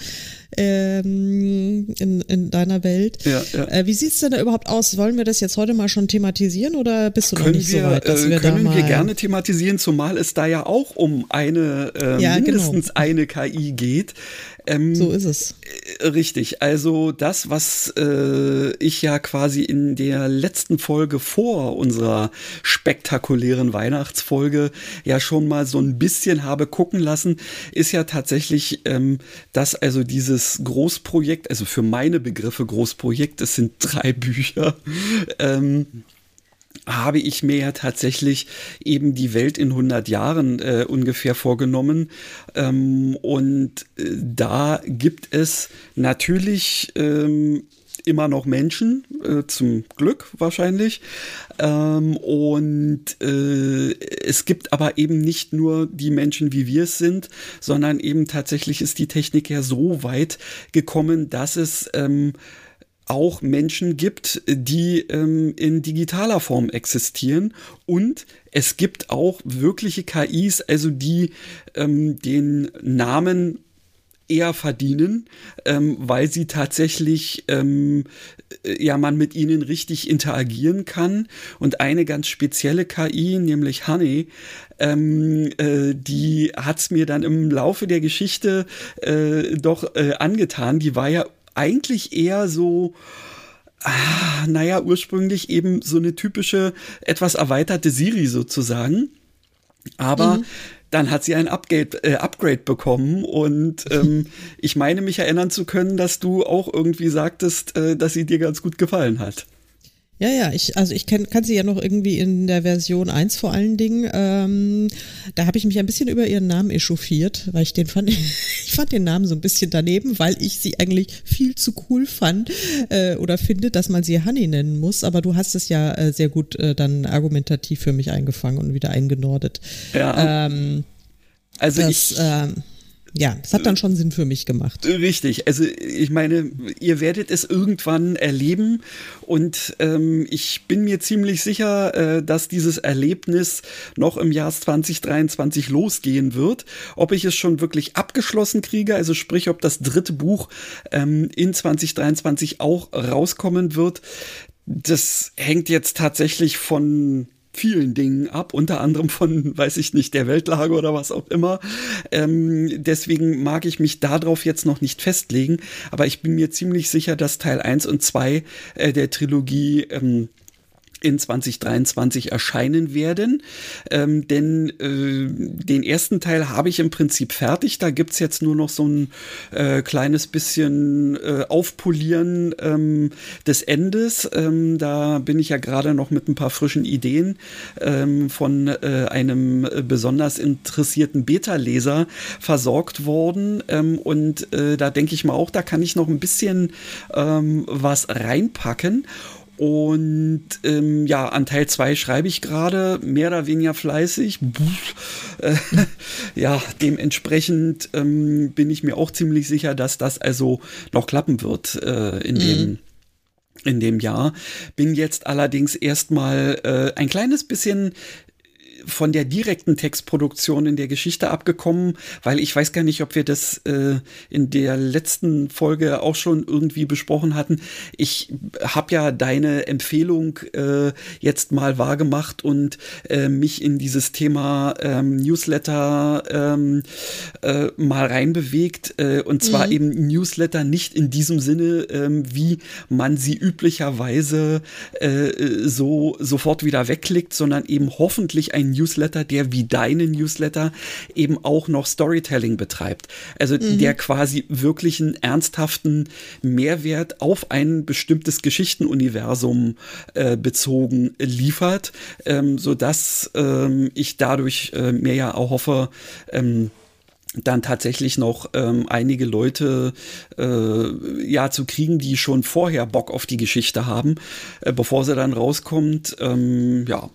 ähm, in, in deiner Welt. Ja, ja. Äh, wie sieht's denn da überhaupt aus? Wollen wir das jetzt heute mal schon thematisieren oder bist du können noch nicht wir, so weit? Dass äh, wir können da wir gerne thematisieren, zumal es da ja auch um eine äh, ja, genau. mindestens genau. eine KI geht. Ähm, so ist es. Äh, richtig. Also das, was äh, ich ja quasi in der letzten Folge vor unserer spektakulären Weihnachtsfolge ja schon mal so ein bisschen habe gucken lassen, ist ja tatsächlich, ähm, dass also dieses Großprojekt, also für meine Begriffe Großprojekt, es sind drei Bücher, ähm, habe ich mir ja tatsächlich eben die Welt in 100 Jahren äh, ungefähr vorgenommen. Ähm, und äh, da gibt es natürlich ähm, immer noch Menschen, äh, zum Glück wahrscheinlich. Ähm, und äh, es gibt aber eben nicht nur die Menschen, wie wir es sind, sondern eben tatsächlich ist die Technik ja so weit gekommen, dass es ähm, auch Menschen gibt, die ähm, in digitaler Form existieren und es gibt auch wirkliche KIs, also die ähm, den Namen eher verdienen, ähm, weil sie tatsächlich ähm, äh, ja man mit ihnen richtig interagieren kann. Und eine ganz spezielle KI, nämlich Honey, ähm, äh, die hat's mir dann im Laufe der Geschichte äh, doch äh, angetan. Die war ja eigentlich eher so ah, naja, ursprünglich eben so eine typische, etwas erweiterte Siri sozusagen. Aber mhm dann hat sie ein Upgrade, äh, Upgrade bekommen und ähm, ich meine mich erinnern zu können, dass du auch irgendwie sagtest, äh, dass sie dir ganz gut gefallen hat. Ja, ja, ich, also ich kenn, kann sie ja noch irgendwie in der Version 1 vor allen Dingen. Ähm, da habe ich mich ein bisschen über ihren Namen echauffiert, weil ich den fand, ich fand den Namen so ein bisschen daneben, weil ich sie eigentlich viel zu cool fand äh, oder finde, dass man sie Honey nennen muss. Aber du hast es ja äh, sehr gut äh, dann argumentativ für mich eingefangen und wieder eingenordet. Ja. Ähm, also das, ich. Ähm, ja, es hat dann schon Sinn für mich gemacht. Richtig. Also ich meine, ihr werdet es irgendwann erleben und ähm, ich bin mir ziemlich sicher, äh, dass dieses Erlebnis noch im Jahr 2023 losgehen wird. Ob ich es schon wirklich abgeschlossen kriege, also sprich, ob das dritte Buch ähm, in 2023 auch rauskommen wird, das hängt jetzt tatsächlich von vielen Dingen ab, unter anderem von, weiß ich nicht, der Weltlage oder was auch immer. Ähm, deswegen mag ich mich darauf jetzt noch nicht festlegen, aber ich bin mir ziemlich sicher, dass Teil 1 und 2 äh, der Trilogie ähm, in 2023 erscheinen werden. Ähm, denn äh, den ersten Teil habe ich im Prinzip fertig. Da gibt's jetzt nur noch so ein äh, kleines bisschen äh, Aufpolieren ähm, des Endes. Ähm, da bin ich ja gerade noch mit ein paar frischen Ideen ähm, von äh, einem besonders interessierten Beta-Leser versorgt worden. Ähm, und äh, da denke ich mal auch, da kann ich noch ein bisschen ähm, was reinpacken. Und ähm, ja, an Teil 2 schreibe ich gerade mehr oder weniger fleißig. Äh, ja, dementsprechend ähm, bin ich mir auch ziemlich sicher, dass das also noch klappen wird äh, in mhm. dem in dem Jahr. Bin jetzt allerdings erstmal äh, ein kleines bisschen von der direkten Textproduktion in der Geschichte abgekommen, weil ich weiß gar nicht, ob wir das äh, in der letzten Folge auch schon irgendwie besprochen hatten. Ich habe ja deine Empfehlung äh, jetzt mal wahrgemacht und äh, mich in dieses Thema ähm, Newsletter ähm, äh, mal reinbewegt. Äh, und zwar mhm. eben Newsletter nicht in diesem Sinne, ähm, wie man sie üblicherweise äh, so sofort wieder wegklickt, sondern eben hoffentlich ein Newsletter, der wie deine Newsletter eben auch noch Storytelling betreibt. Also mhm. der quasi wirklich einen ernsthaften Mehrwert auf ein bestimmtes Geschichtenuniversum äh, bezogen liefert, ähm, sodass ähm, ich dadurch äh, mir ja auch hoffe, ähm, dann tatsächlich noch ähm, einige Leute äh, ja zu kriegen, die schon vorher Bock auf die Geschichte haben, äh, bevor sie dann rauskommt. Ähm, ja,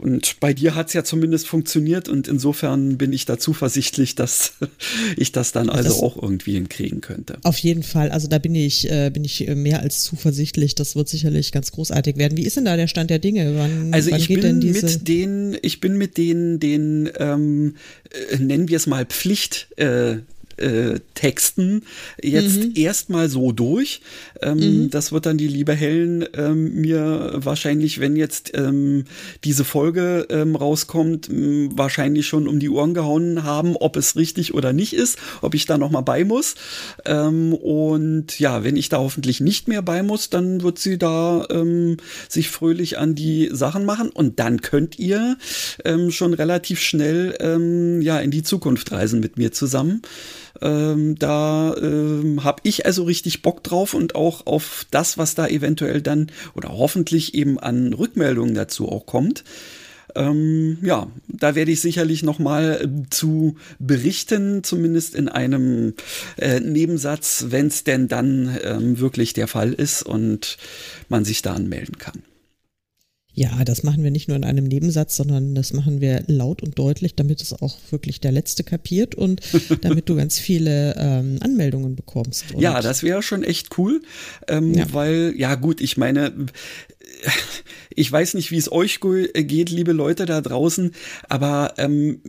und bei dir hat es ja zumindest funktioniert und insofern bin ich da zuversichtlich, dass ich das dann also das auch irgendwie hinkriegen könnte. Auf jeden Fall. Also da bin ich, äh, bin ich mehr als zuversichtlich. Das wird sicherlich ganz großartig werden. Wie ist denn da der Stand der Dinge? Wann, also wann ich bin mit den, ich bin mit den, den ähm, äh, nennen wir es mal Pflicht. Äh, äh, Texten jetzt mhm. erstmal so durch. Ähm, mhm. Das wird dann die liebe Helen ähm, mir wahrscheinlich, wenn jetzt ähm, diese Folge ähm, rauskommt, wahrscheinlich schon um die Ohren gehauen haben, ob es richtig oder nicht ist, ob ich da nochmal bei muss. Ähm, und ja, wenn ich da hoffentlich nicht mehr bei muss, dann wird sie da ähm, sich fröhlich an die Sachen machen und dann könnt ihr schon relativ schnell ja in die Zukunft reisen mit mir zusammen. Ähm, da ähm, habe ich also richtig Bock drauf und auch auf das, was da eventuell dann oder hoffentlich eben an Rückmeldungen dazu auch kommt. ähm, ja, da werde ich sicherlich noch mal äh, zu berichten, zumindest in einem äh, Nebensatz, wenn es denn dann ähm, wirklich der Fall ist und man sich da anmelden kann. Ja, das machen wir nicht nur in einem Nebensatz, sondern das machen wir laut und deutlich, damit es auch wirklich der Letzte kapiert und damit du ganz viele ähm, Anmeldungen bekommst. Und ja, das wäre schon echt cool, ähm, ja. weil, ja gut, ich meine, ich weiß nicht, wie es euch geht, liebe Leute da draußen, aber ähm,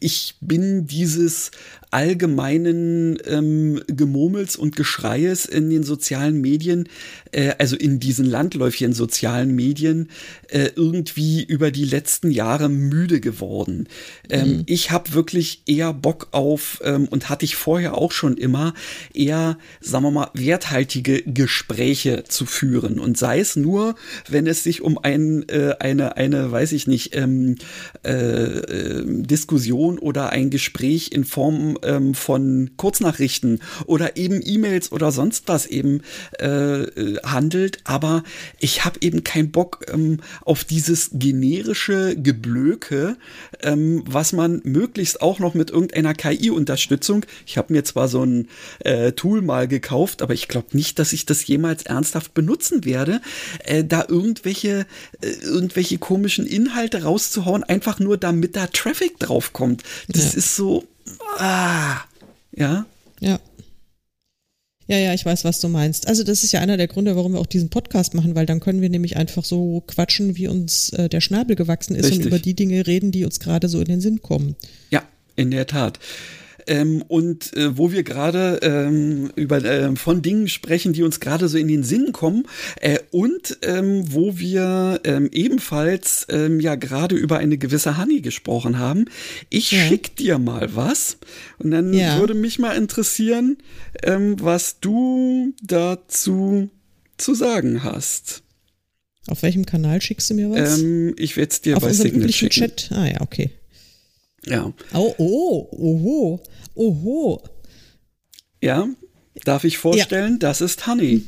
ich bin dieses allgemeinen ähm, Gemurmels und Geschreies in den sozialen Medien, äh, also in diesen landläufigen sozialen Medien, äh, irgendwie über die letzten Jahre müde geworden. Ähm, mhm. Ich habe wirklich eher Bock auf, ähm, und hatte ich vorher auch schon immer, eher, sagen wir mal, werthaltige Gespräche zu führen. Und sei es nur, wenn es sich um ein, äh, eine, eine, weiß ich nicht, ähm, äh, äh, Diskussion oder ein Gespräch in Form ähm, von Kurznachrichten oder eben E-Mails oder sonst was eben äh, äh handelt. Aber ich habe eben keinen Bock ähm, auf dieses generische Geblöke, ähm, was man möglichst auch noch mit irgendeiner KI-Unterstützung, ich habe mir zwar so ein äh, Tool mal gekauft, aber ich glaube nicht, dass ich das jemals ernsthaft benutzen werde, äh, da irgendwelche, äh, irgendwelche komischen Inhalte rauszuhauen, einfach nur damit da Traffic draufkommt. Das ja. ist so, ah, ja. Ja. Ja, ja, ich weiß, was du meinst. Also das ist ja einer der Gründe, warum wir auch diesen Podcast machen, weil dann können wir nämlich einfach so quatschen, wie uns äh, der Schnabel gewachsen ist Richtig. und über die Dinge reden, die uns gerade so in den Sinn kommen. Ja, in der Tat. Ähm, und äh, wo wir gerade ähm, über äh, von Dingen sprechen, die uns gerade so in den Sinn kommen äh, und ähm, wo wir ähm, ebenfalls ähm, ja gerade über eine gewisse Honey gesprochen haben. Ich ja. schick dir mal was und dann ja. würde mich mal interessieren, ähm, was du dazu zu sagen hast. Auf welchem Kanal schickst du mir was? Ähm, ich werde es dir Auf bei Signal schicken. Chat. Ah ja, okay. Ja. Oh, oh, oho, oho. Ja, darf ich vorstellen, ja. das ist Honey.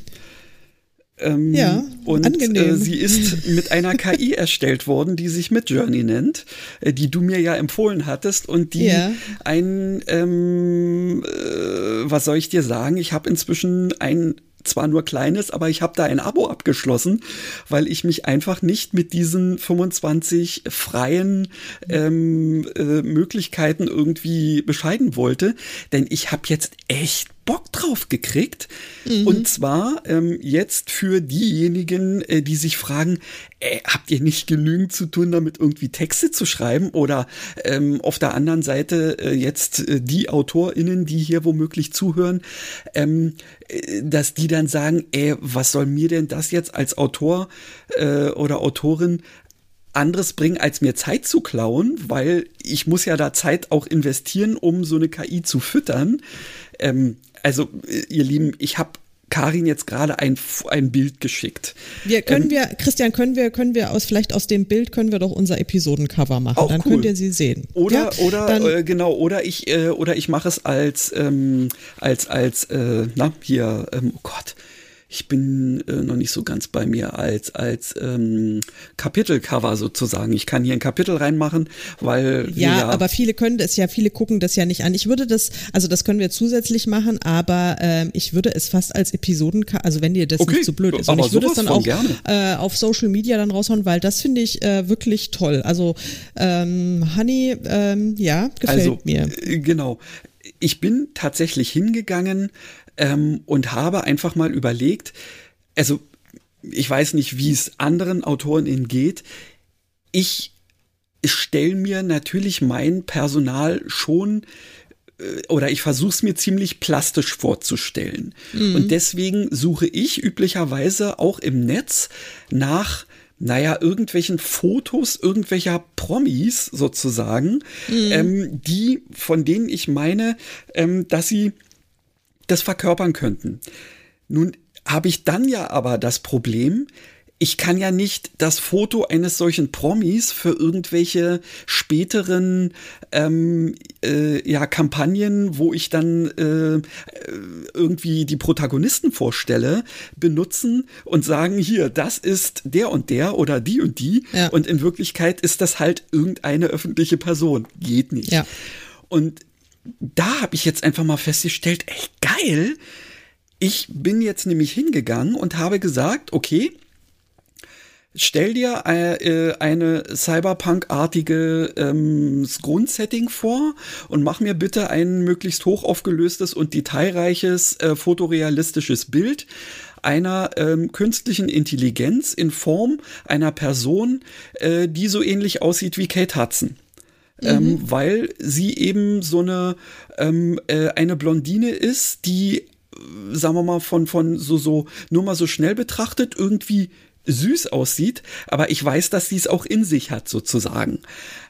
Ähm, ja, und angenehm. Äh, sie ist mit einer KI erstellt worden, die sich Midjourney nennt, äh, die du mir ja empfohlen hattest und die ja. ein, ähm, äh, was soll ich dir sagen? Ich habe inzwischen ein zwar nur kleines, aber ich habe da ein Abo abgeschlossen, weil ich mich einfach nicht mit diesen 25 freien ähm, äh, Möglichkeiten irgendwie bescheiden wollte, denn ich habe jetzt echt Bock drauf gekriegt. Mhm. Und zwar ähm, jetzt für diejenigen, äh, die sich fragen, äh, habt ihr nicht genügend zu tun, damit irgendwie Texte zu schreiben? Oder ähm, auf der anderen Seite äh, jetzt äh, die AutorInnen, die hier womöglich zuhören, ähm, äh, dass die dann sagen, ey, was soll mir denn das jetzt als Autor äh, oder Autorin anderes bringen, als mir Zeit zu klauen, weil ich muss ja da Zeit auch investieren, um so eine KI zu füttern. Ähm, also, äh, ihr Lieben, ich habe Karin jetzt gerade ein, ein Bild geschickt. Wir können ähm, wir, Christian, können wir, können wir aus, vielleicht aus dem Bild können wir doch unser Episodencover machen. Dann cool. könnt ihr sie sehen. Oder, ja, oder, äh, genau, oder ich, äh, oder ich mache es als, ähm, als, als, äh, na, hier, ähm, oh Gott, ich bin äh, noch nicht so ganz bei mir als, als ähm, Kapitelcover sozusagen. Ich kann hier ein Kapitel reinmachen, weil. Ja, ja, aber viele können das ja, viele gucken das ja nicht an. Ich würde das, also das können wir zusätzlich machen, aber ähm, ich würde es fast als Episoden, also wenn dir das okay, nicht so blöd ist. Und ich würde es dann auch äh, auf Social Media dann raushauen, weil das finde ich äh, wirklich toll. Also ähm, Honey, ähm, ja, gefällt also, mir. Äh, genau ich bin tatsächlich hingegangen ähm, und habe einfach mal überlegt, also ich weiß nicht, wie es anderen Autoren geht. Ich stelle mir natürlich mein Personal schon äh, oder ich versuche es mir ziemlich plastisch vorzustellen. Mhm. Und deswegen suche ich üblicherweise auch im Netz nach naja, irgendwelchen Fotos irgendwelcher Promis sozusagen, mhm. ähm, die, von denen ich meine, ähm, dass sie das verkörpern könnten. Nun habe ich dann ja aber das Problem, ich kann ja nicht das Foto eines solchen Promis für irgendwelche späteren ähm, äh, ja, Kampagnen, wo ich dann äh, irgendwie die Protagonisten vorstelle, benutzen und sagen, hier, das ist der und der oder die und die. Ja. Und in Wirklichkeit ist das halt irgendeine öffentliche Person. Geht nicht. Ja. Und da habe ich jetzt einfach mal festgestellt, echt geil. Ich bin jetzt nämlich hingegangen und habe gesagt, okay, Stell dir äh, eine Cyberpunk-artige ähm, Grundsetting vor und mach mir bitte ein möglichst hoch aufgelöstes und detailreiches äh, fotorealistisches Bild einer ähm, künstlichen Intelligenz in Form einer Person, äh, die so ähnlich aussieht wie Kate Hudson. Ähm, mhm. Weil sie eben so eine, ähm, äh, eine Blondine ist, die äh, sagen wir mal, von, von so, so, nur mal so schnell betrachtet, irgendwie süß aussieht, aber ich weiß, dass sie es auch in sich hat, sozusagen.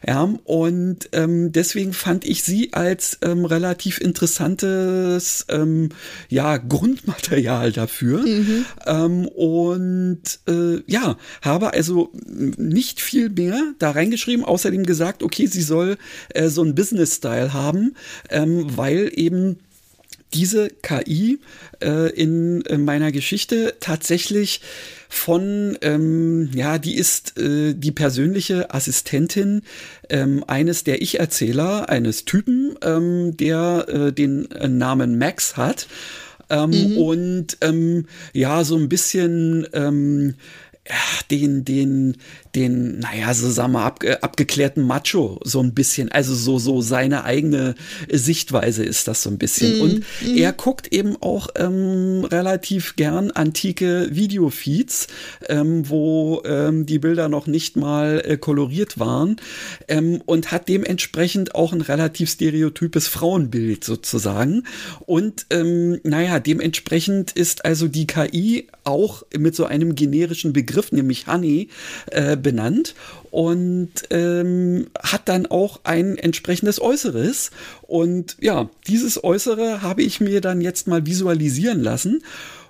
Ja, und ähm, deswegen fand ich sie als ähm, relativ interessantes ähm, ja, Grundmaterial dafür. Mhm. Ähm, und äh, ja, habe also nicht viel mehr da reingeschrieben, außerdem gesagt, okay, sie soll äh, so ein Business-Style haben, ähm, weil eben diese KI äh, in, in meiner Geschichte tatsächlich von, ähm, ja, die ist äh, die persönliche Assistentin ähm, eines der Ich-Erzähler, eines Typen, ähm, der äh, den äh, Namen Max hat. Ähm, mhm. Und ähm, ja, so ein bisschen ähm, den, den, den, naja, so sagen wir, ab, abgeklärten Macho so ein bisschen. Also so, so seine eigene Sichtweise ist das so ein bisschen. Mm, und mm. er guckt eben auch ähm, relativ gern antike Videofeeds, ähm, wo ähm, die Bilder noch nicht mal äh, koloriert waren ähm, und hat dementsprechend auch ein relativ stereotypes Frauenbild sozusagen. Und ähm, naja, dementsprechend ist also die KI auch mit so einem generischen Begriff, nämlich Honey, äh, benannt und ähm, hat dann auch ein entsprechendes Äußeres. Und ja, dieses Äußere habe ich mir dann jetzt mal visualisieren lassen.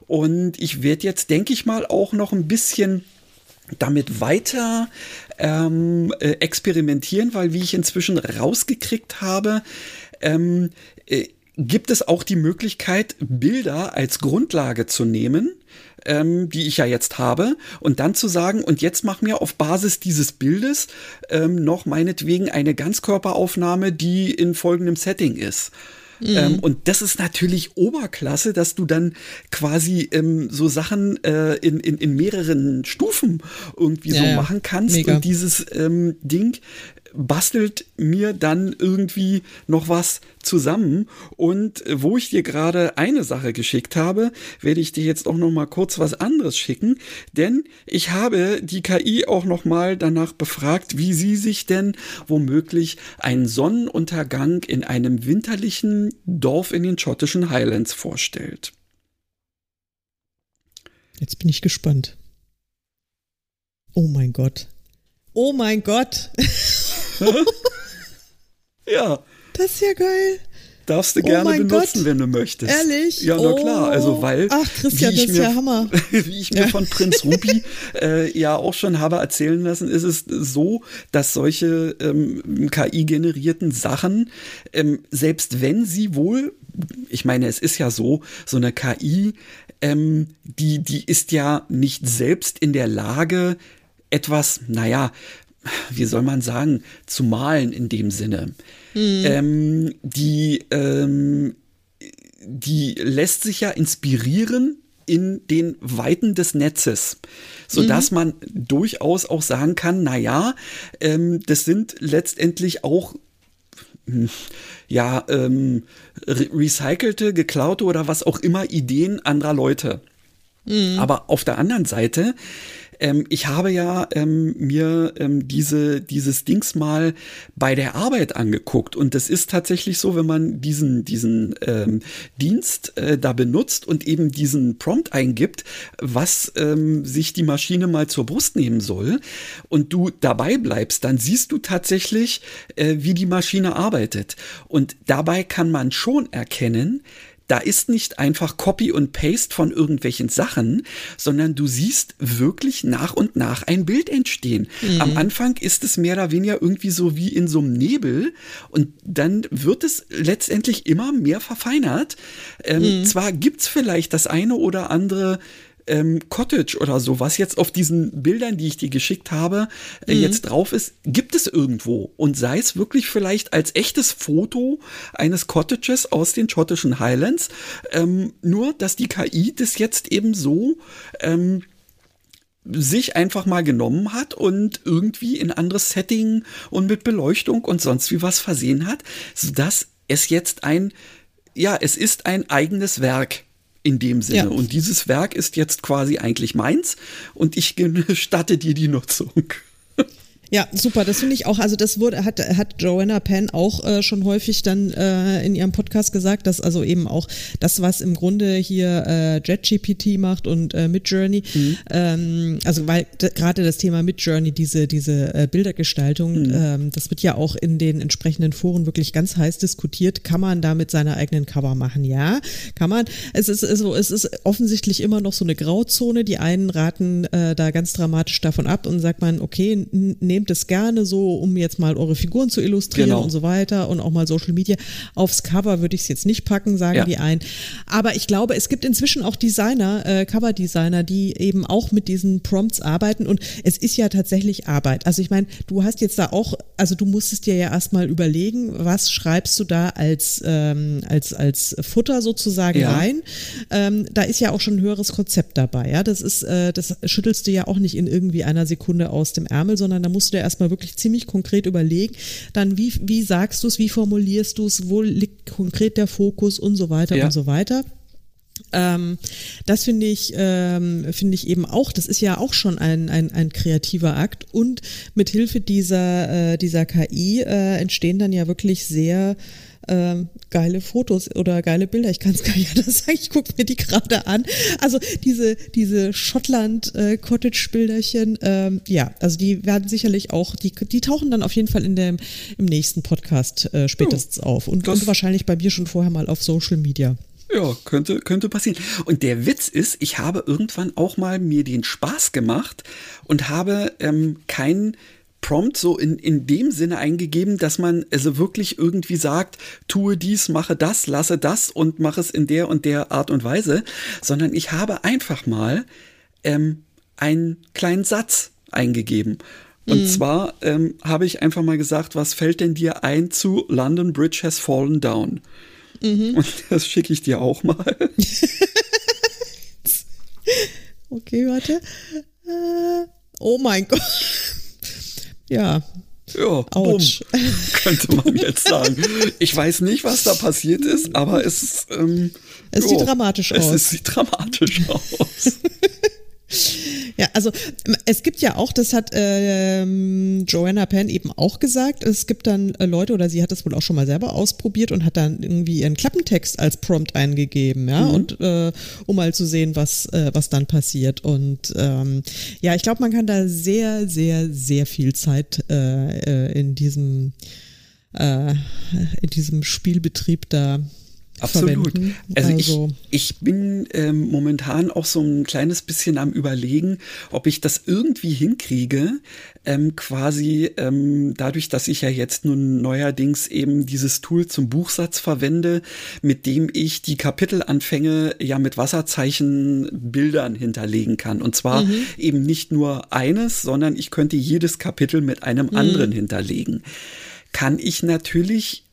Und ich werde jetzt, denke ich mal, auch noch ein bisschen damit weiter ähm, äh, experimentieren, weil wie ich inzwischen rausgekriegt habe, ähm, äh, gibt es auch die Möglichkeit, Bilder als Grundlage zu nehmen ähm, die ich ja jetzt habe, und dann zu sagen, und jetzt mach mir auf Basis dieses Bildes ähm, noch meinetwegen eine Ganzkörperaufnahme, die in folgendem Setting ist. Mhm. Ähm, und das ist natürlich Oberklasse, dass du dann quasi ähm, so Sachen äh, in, in, in mehreren Stufen irgendwie ja, so machen kannst. Mega. Und dieses ähm, Ding bastelt mir dann irgendwie noch was zusammen. Und wo ich dir gerade eine Sache geschickt habe, werde ich dir jetzt auch noch mal kurz was anderes schicken, denn ich habe die KI auch noch mal danach befragt, wie sie sich denn womöglich einen Sonnenuntergang in einem winterlichen Dorf in den schottischen Highlands vorstellt. Jetzt bin ich gespannt. Oh mein Gott. Oh mein Gott. ja. Das ist ja geil. Darfst du oh gerne benutzen, Gott. wenn du möchtest. Ehrlich? Ja, na klar. Also, weil. Ach, Christian, das ist mir, ja Hammer. wie ich mir ja. von Prinz Rupi äh, ja auch schon habe erzählen lassen, ist es so, dass solche ähm, KI-generierten Sachen, ähm, selbst wenn sie wohl, ich meine, es ist ja so, so eine KI, ähm, die, die ist ja nicht selbst in der Lage, etwas, naja, wie soll man sagen, zu malen in dem Sinne. Mhm. Ähm, die, ähm, die lässt sich ja inspirieren in den Weiten des Netzes, so dass mhm. man durchaus auch sagen kann, na ja, ähm, das sind letztendlich auch hm, ja ähm, recycelte, geklaute oder was auch immer Ideen anderer Leute. Mhm. Aber auf der anderen Seite ähm, ich habe ja ähm, mir ähm, diese, dieses Dings mal bei der Arbeit angeguckt und das ist tatsächlich so, wenn man diesen, diesen ähm, Dienst äh, da benutzt und eben diesen Prompt eingibt, was ähm, sich die Maschine mal zur Brust nehmen soll und du dabei bleibst, dann siehst du tatsächlich, äh, wie die Maschine arbeitet. Und dabei kann man schon erkennen, da ist nicht einfach Copy und Paste von irgendwelchen Sachen, sondern du siehst wirklich nach und nach ein Bild entstehen. Mhm. Am Anfang ist es mehr oder weniger irgendwie so wie in so einem Nebel und dann wird es letztendlich immer mehr verfeinert. Ähm, mhm. Zwar gibt's vielleicht das eine oder andere ähm, Cottage oder so, was jetzt auf diesen Bildern, die ich dir geschickt habe, äh, mhm. jetzt drauf ist, gibt es irgendwo. Und sei es wirklich vielleicht als echtes Foto eines Cottages aus den schottischen Highlands. Ähm, nur, dass die KI das jetzt eben so ähm, sich einfach mal genommen hat und irgendwie in anderes Setting und mit Beleuchtung und sonst wie was versehen hat, sodass es jetzt ein, ja, es ist ein eigenes Werk in dem Sinne. Ja. Und dieses Werk ist jetzt quasi eigentlich meins und ich gestatte dir die Nutzung. Ja, super. Das finde ich auch. Also das wurde hat hat Joanna Penn auch äh, schon häufig dann äh, in ihrem Podcast gesagt, dass also eben auch das, was im Grunde hier äh, JetGPT macht und äh, Midjourney, mhm. ähm, also weil gerade das Thema Midjourney, diese diese äh, Bildergestaltung, mhm. ähm, das wird ja auch in den entsprechenden Foren wirklich ganz heiß diskutiert. Kann man damit seine eigenen Cover machen? Ja, kann man. Es ist so, es ist offensichtlich immer noch so eine Grauzone. Die einen raten äh, da ganz dramatisch davon ab und sagt man, okay, nehmen nehmt es gerne so, um jetzt mal eure Figuren zu illustrieren genau. und so weiter und auch mal Social Media. Aufs Cover würde ich es jetzt nicht packen, sagen ja. die ein. Aber ich glaube, es gibt inzwischen auch Designer, äh, Cover-Designer, die eben auch mit diesen Prompts arbeiten und es ist ja tatsächlich Arbeit. Also ich meine, du hast jetzt da auch, also du musstest dir ja erstmal überlegen, was schreibst du da als, ähm, als, als Futter sozusagen ja. rein. Ähm, da ist ja auch schon ein höheres Konzept dabei, ja. Das ist, äh, das schüttelst du ja auch nicht in irgendwie einer Sekunde aus dem Ärmel, sondern da musst musst du dir erstmal wirklich ziemlich konkret überlegen, dann wie, wie sagst du es, wie formulierst du es, wo liegt konkret der Fokus und so weiter ja. und so weiter. Ähm, das finde ich, ähm, finde ich eben auch, das ist ja auch schon ein, ein, ein kreativer Akt und mit Hilfe dieser, äh, dieser KI äh, entstehen dann ja wirklich sehr ähm, geile Fotos oder geile Bilder. Ich kann es gar nicht anders sagen. Ich gucke mir die gerade an. Also diese, diese Schottland-Cottage-Bilderchen, äh, ähm, ja, also die werden sicherlich auch, die, die tauchen dann auf jeden Fall in dem, im nächsten Podcast äh, spätestens oh, auf. Und, und wahrscheinlich bei mir schon vorher mal auf Social Media. Ja, könnte, könnte passieren. Und der Witz ist, ich habe irgendwann auch mal mir den Spaß gemacht und habe ähm, keinen Prompt so in, in dem Sinne eingegeben, dass man also wirklich irgendwie sagt, tue dies, mache das, lasse das und mache es in der und der Art und Weise, sondern ich habe einfach mal ähm, einen kleinen Satz eingegeben. Und mhm. zwar ähm, habe ich einfach mal gesagt, was fällt denn dir ein zu London Bridge has fallen down? Mhm. Und das schicke ich dir auch mal. okay, warte. Äh, oh mein Gott. Ja. Ja, Autsch. bumm, könnte man jetzt sagen. Ich weiß nicht, was da passiert ist, aber es ist. Ähm, es jo, sieht dramatisch aus. Es sieht dramatisch aus. Ja, also es gibt ja auch, das hat ähm, Joanna Penn eben auch gesagt, es gibt dann äh, Leute, oder sie hat das wohl auch schon mal selber ausprobiert und hat dann irgendwie ihren Klappentext als Prompt eingegeben, ja, mhm. und äh, um mal zu sehen, was, äh, was dann passiert. Und ähm, ja, ich glaube, man kann da sehr, sehr, sehr viel Zeit äh, äh in äh, in diesem Spielbetrieb da Absolut. Also, also, ich, ich bin ähm, momentan auch so ein kleines bisschen am Überlegen, ob ich das irgendwie hinkriege, ähm, quasi ähm, dadurch, dass ich ja jetzt nun neuerdings eben dieses Tool zum Buchsatz verwende, mit dem ich die Kapitelanfänge ja mit Wasserzeichen Bildern hinterlegen kann. Und zwar mhm. eben nicht nur eines, sondern ich könnte jedes Kapitel mit einem mhm. anderen hinterlegen. Kann ich natürlich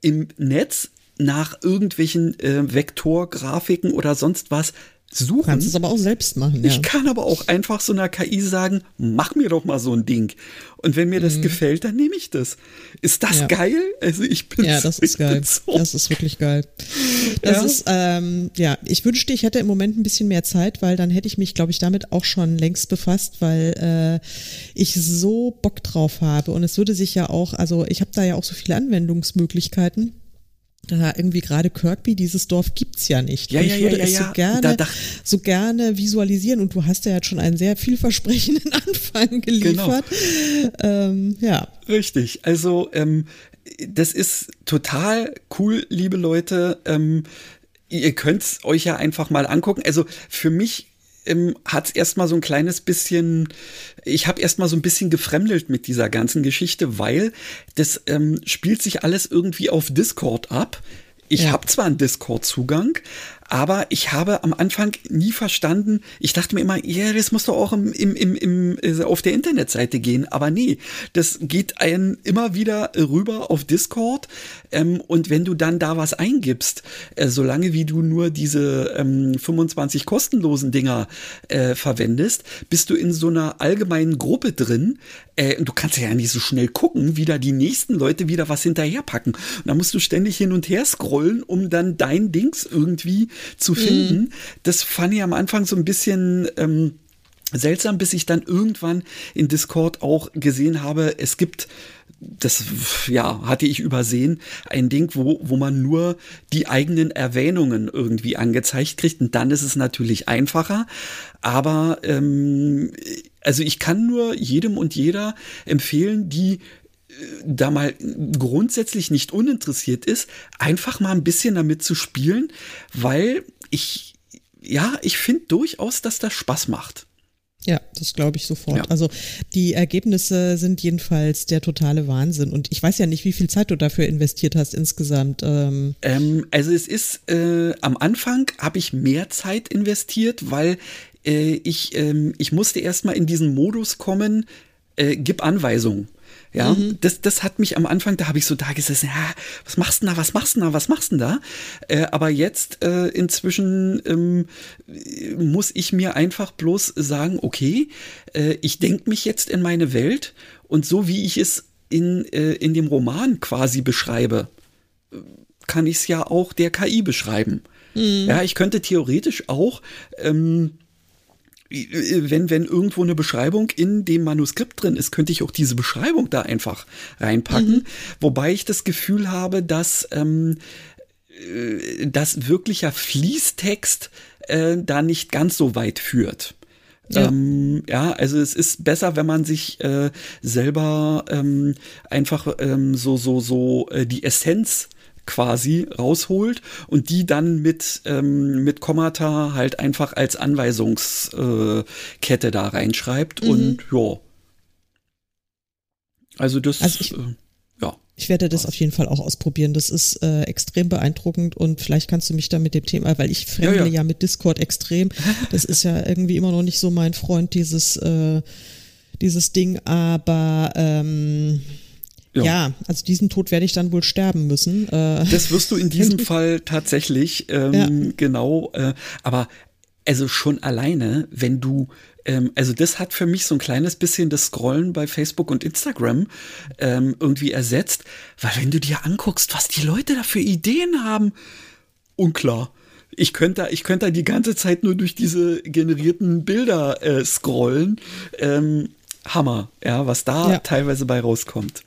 im Netz nach irgendwelchen äh, Vektorgrafiken oder sonst was suchen. Du kannst es aber auch selbst machen. Ja. Ich kann aber auch einfach so einer KI sagen, mach mir doch mal so ein Ding. Und wenn mir das mhm. gefällt, dann nehme ich das. Ist das ja. geil? Also ich bin Ja, das ist geil. So. Das ist wirklich geil. Das ja. ist, ähm, ja, ich wünschte, ich hätte im Moment ein bisschen mehr Zeit, weil dann hätte ich mich, glaube ich, damit auch schon längst befasst, weil äh, ich so Bock drauf habe. Und es würde sich ja auch, also ich habe da ja auch so viele Anwendungsmöglichkeiten da irgendwie gerade Kirkby, dieses Dorf gibt's ja nicht. Ja, und ich ja, würde ja, es so gerne, so gerne visualisieren und du hast ja jetzt schon einen sehr vielversprechenden Anfang geliefert. Genau. Ähm, ja. Richtig. Also ähm, das ist total cool, liebe Leute. Ähm, ihr könnt es euch ja einfach mal angucken. Also für mich ähm, hat es erstmal so ein kleines bisschen, ich habe erstmal so ein bisschen gefremdelt mit dieser ganzen Geschichte, weil das ähm, spielt sich alles irgendwie auf Discord ab. Ich ja. habe zwar einen Discord-Zugang, aber ich habe am Anfang nie verstanden, ich dachte mir immer, ja, das muss doch auch im, im, im, im, äh, auf der Internetseite gehen. Aber nee, das geht einen immer wieder rüber auf Discord. Ähm, und wenn du dann da was eingibst, äh, solange wie du nur diese ähm, 25 kostenlosen Dinger äh, verwendest, bist du in so einer allgemeinen Gruppe drin. Äh, du kannst ja nicht so schnell gucken, wie da die nächsten Leute wieder was hinterherpacken. Und da musst du ständig hin und her scrollen, um dann dein Dings irgendwie zu finden. Mhm. Das fand ich am Anfang so ein bisschen ähm, seltsam, bis ich dann irgendwann in Discord auch gesehen habe, es gibt das ja, hatte ich übersehen, ein Ding, wo, wo man nur die eigenen Erwähnungen irgendwie angezeigt kriegt. Und dann ist es natürlich einfacher. Aber ähm, also ich kann nur jedem und jeder empfehlen, die da mal grundsätzlich nicht uninteressiert ist, einfach mal ein bisschen damit zu spielen, weil ich, ja, ich finde durchaus, dass das Spaß macht. Ja, das glaube ich sofort. Ja. Also die Ergebnisse sind jedenfalls der totale Wahnsinn. Und ich weiß ja nicht, wie viel Zeit du dafür investiert hast insgesamt. Ähm. Ähm, also es ist, äh, am Anfang habe ich mehr Zeit investiert, weil äh, ich, äh, ich musste erstmal in diesen Modus kommen, äh, gib Anweisungen. Ja, mhm. das, das hat mich am Anfang, da habe ich so da gesessen, ja, was machst du da, was machst du da, was machst du da? Äh, aber jetzt äh, inzwischen ähm, muss ich mir einfach bloß sagen, okay, äh, ich denke mich jetzt in meine Welt und so wie ich es in, äh, in dem Roman quasi beschreibe, kann ich es ja auch der KI beschreiben. Mhm. Ja, ich könnte theoretisch auch ähm, wenn, wenn irgendwo eine Beschreibung in dem Manuskript drin ist, könnte ich auch diese Beschreibung da einfach reinpacken. Mhm. Wobei ich das Gefühl habe, dass, ähm, äh, dass wirklicher Fließtext äh, da nicht ganz so weit führt. Ja. Ähm, ja, also es ist besser, wenn man sich äh, selber ähm, einfach ähm, so so so äh, die Essenz quasi rausholt und die dann mit, ähm, mit Kommata halt einfach als Anweisungskette da reinschreibt mhm. und ja. Also das, also ich, äh, ja. Ich werde das auf jeden Fall auch ausprobieren. Das ist äh, extrem beeindruckend und vielleicht kannst du mich da mit dem Thema, weil ich fremde ja, ja. ja mit Discord extrem. Das ist ja irgendwie immer noch nicht so mein Freund, dieses, äh, dieses Ding, aber ähm, ja. ja. also diesen Tod werde ich dann wohl sterben müssen. Äh, das wirst du in diesem Fall tatsächlich, ähm, ja. genau. Äh, aber also schon alleine, wenn du, ähm, also das hat für mich so ein kleines bisschen das Scrollen bei Facebook und Instagram ähm, irgendwie ersetzt, weil wenn du dir anguckst, was die Leute da für Ideen haben, unklar. Ich könnte, ich könnte die ganze Zeit nur durch diese generierten Bilder äh, scrollen. Ähm, Hammer, ja, was da ja. teilweise bei rauskommt.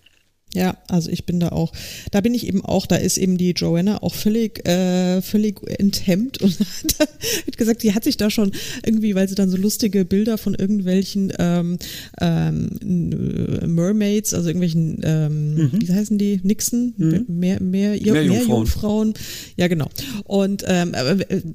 Ja, also ich bin da auch, da bin ich eben auch, da ist eben die Joanna auch völlig, äh, völlig enthemmt und hat gesagt, sie hat sich da schon irgendwie, weil sie dann so lustige Bilder von irgendwelchen ähm, ähm, Mermaids, also irgendwelchen, ähm, mhm. wie heißen die, Nixon, mhm. mehr, mehr, mehr, mehr Jungfrauen. Ja, genau. Und ähm,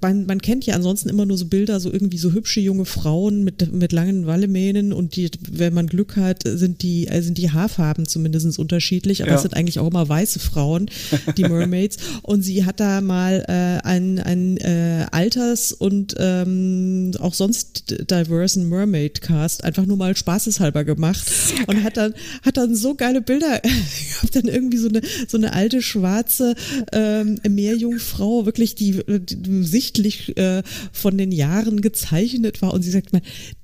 man, man kennt ja ansonsten immer nur so Bilder, so irgendwie so hübsche junge Frauen mit, mit langen Wallemähnen und die, wenn man Glück hat, sind die, äh, sind die Haarfarben zumindest unterschiedlich unterschiedlich, aber ja. es sind eigentlich auch immer weiße Frauen, die Mermaids. und sie hat da mal äh, einen, einen äh, Alters- und ähm, auch sonst diversen Mermaid-Cast einfach nur mal spaßeshalber gemacht und hat dann, hat dann so geile Bilder gehabt, dann irgendwie so eine, so eine alte schwarze ähm, Meerjungfrau, wirklich die, die sichtlich äh, von den Jahren gezeichnet war und sie sagt mal,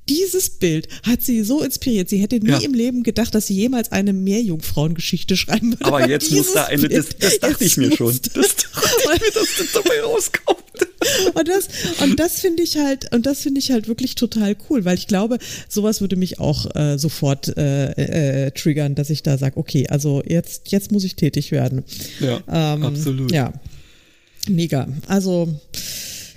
dieses Bild hat sie so inspiriert. Sie hätte nie ja. im Leben gedacht, dass sie jemals eine Meerjungfrauengeschichte schreiben würde. Aber jetzt muss da eine, das, das dachte ich mir schon. Das dachte ich mir, dass das dabei rauskommt. Und das, und das finde ich halt, und das finde ich halt wirklich total cool, weil ich glaube, sowas würde mich auch äh, sofort äh, äh, triggern, dass ich da sage, okay, also jetzt, jetzt muss ich tätig werden. Ja, ähm, absolut. Ja, mega. Also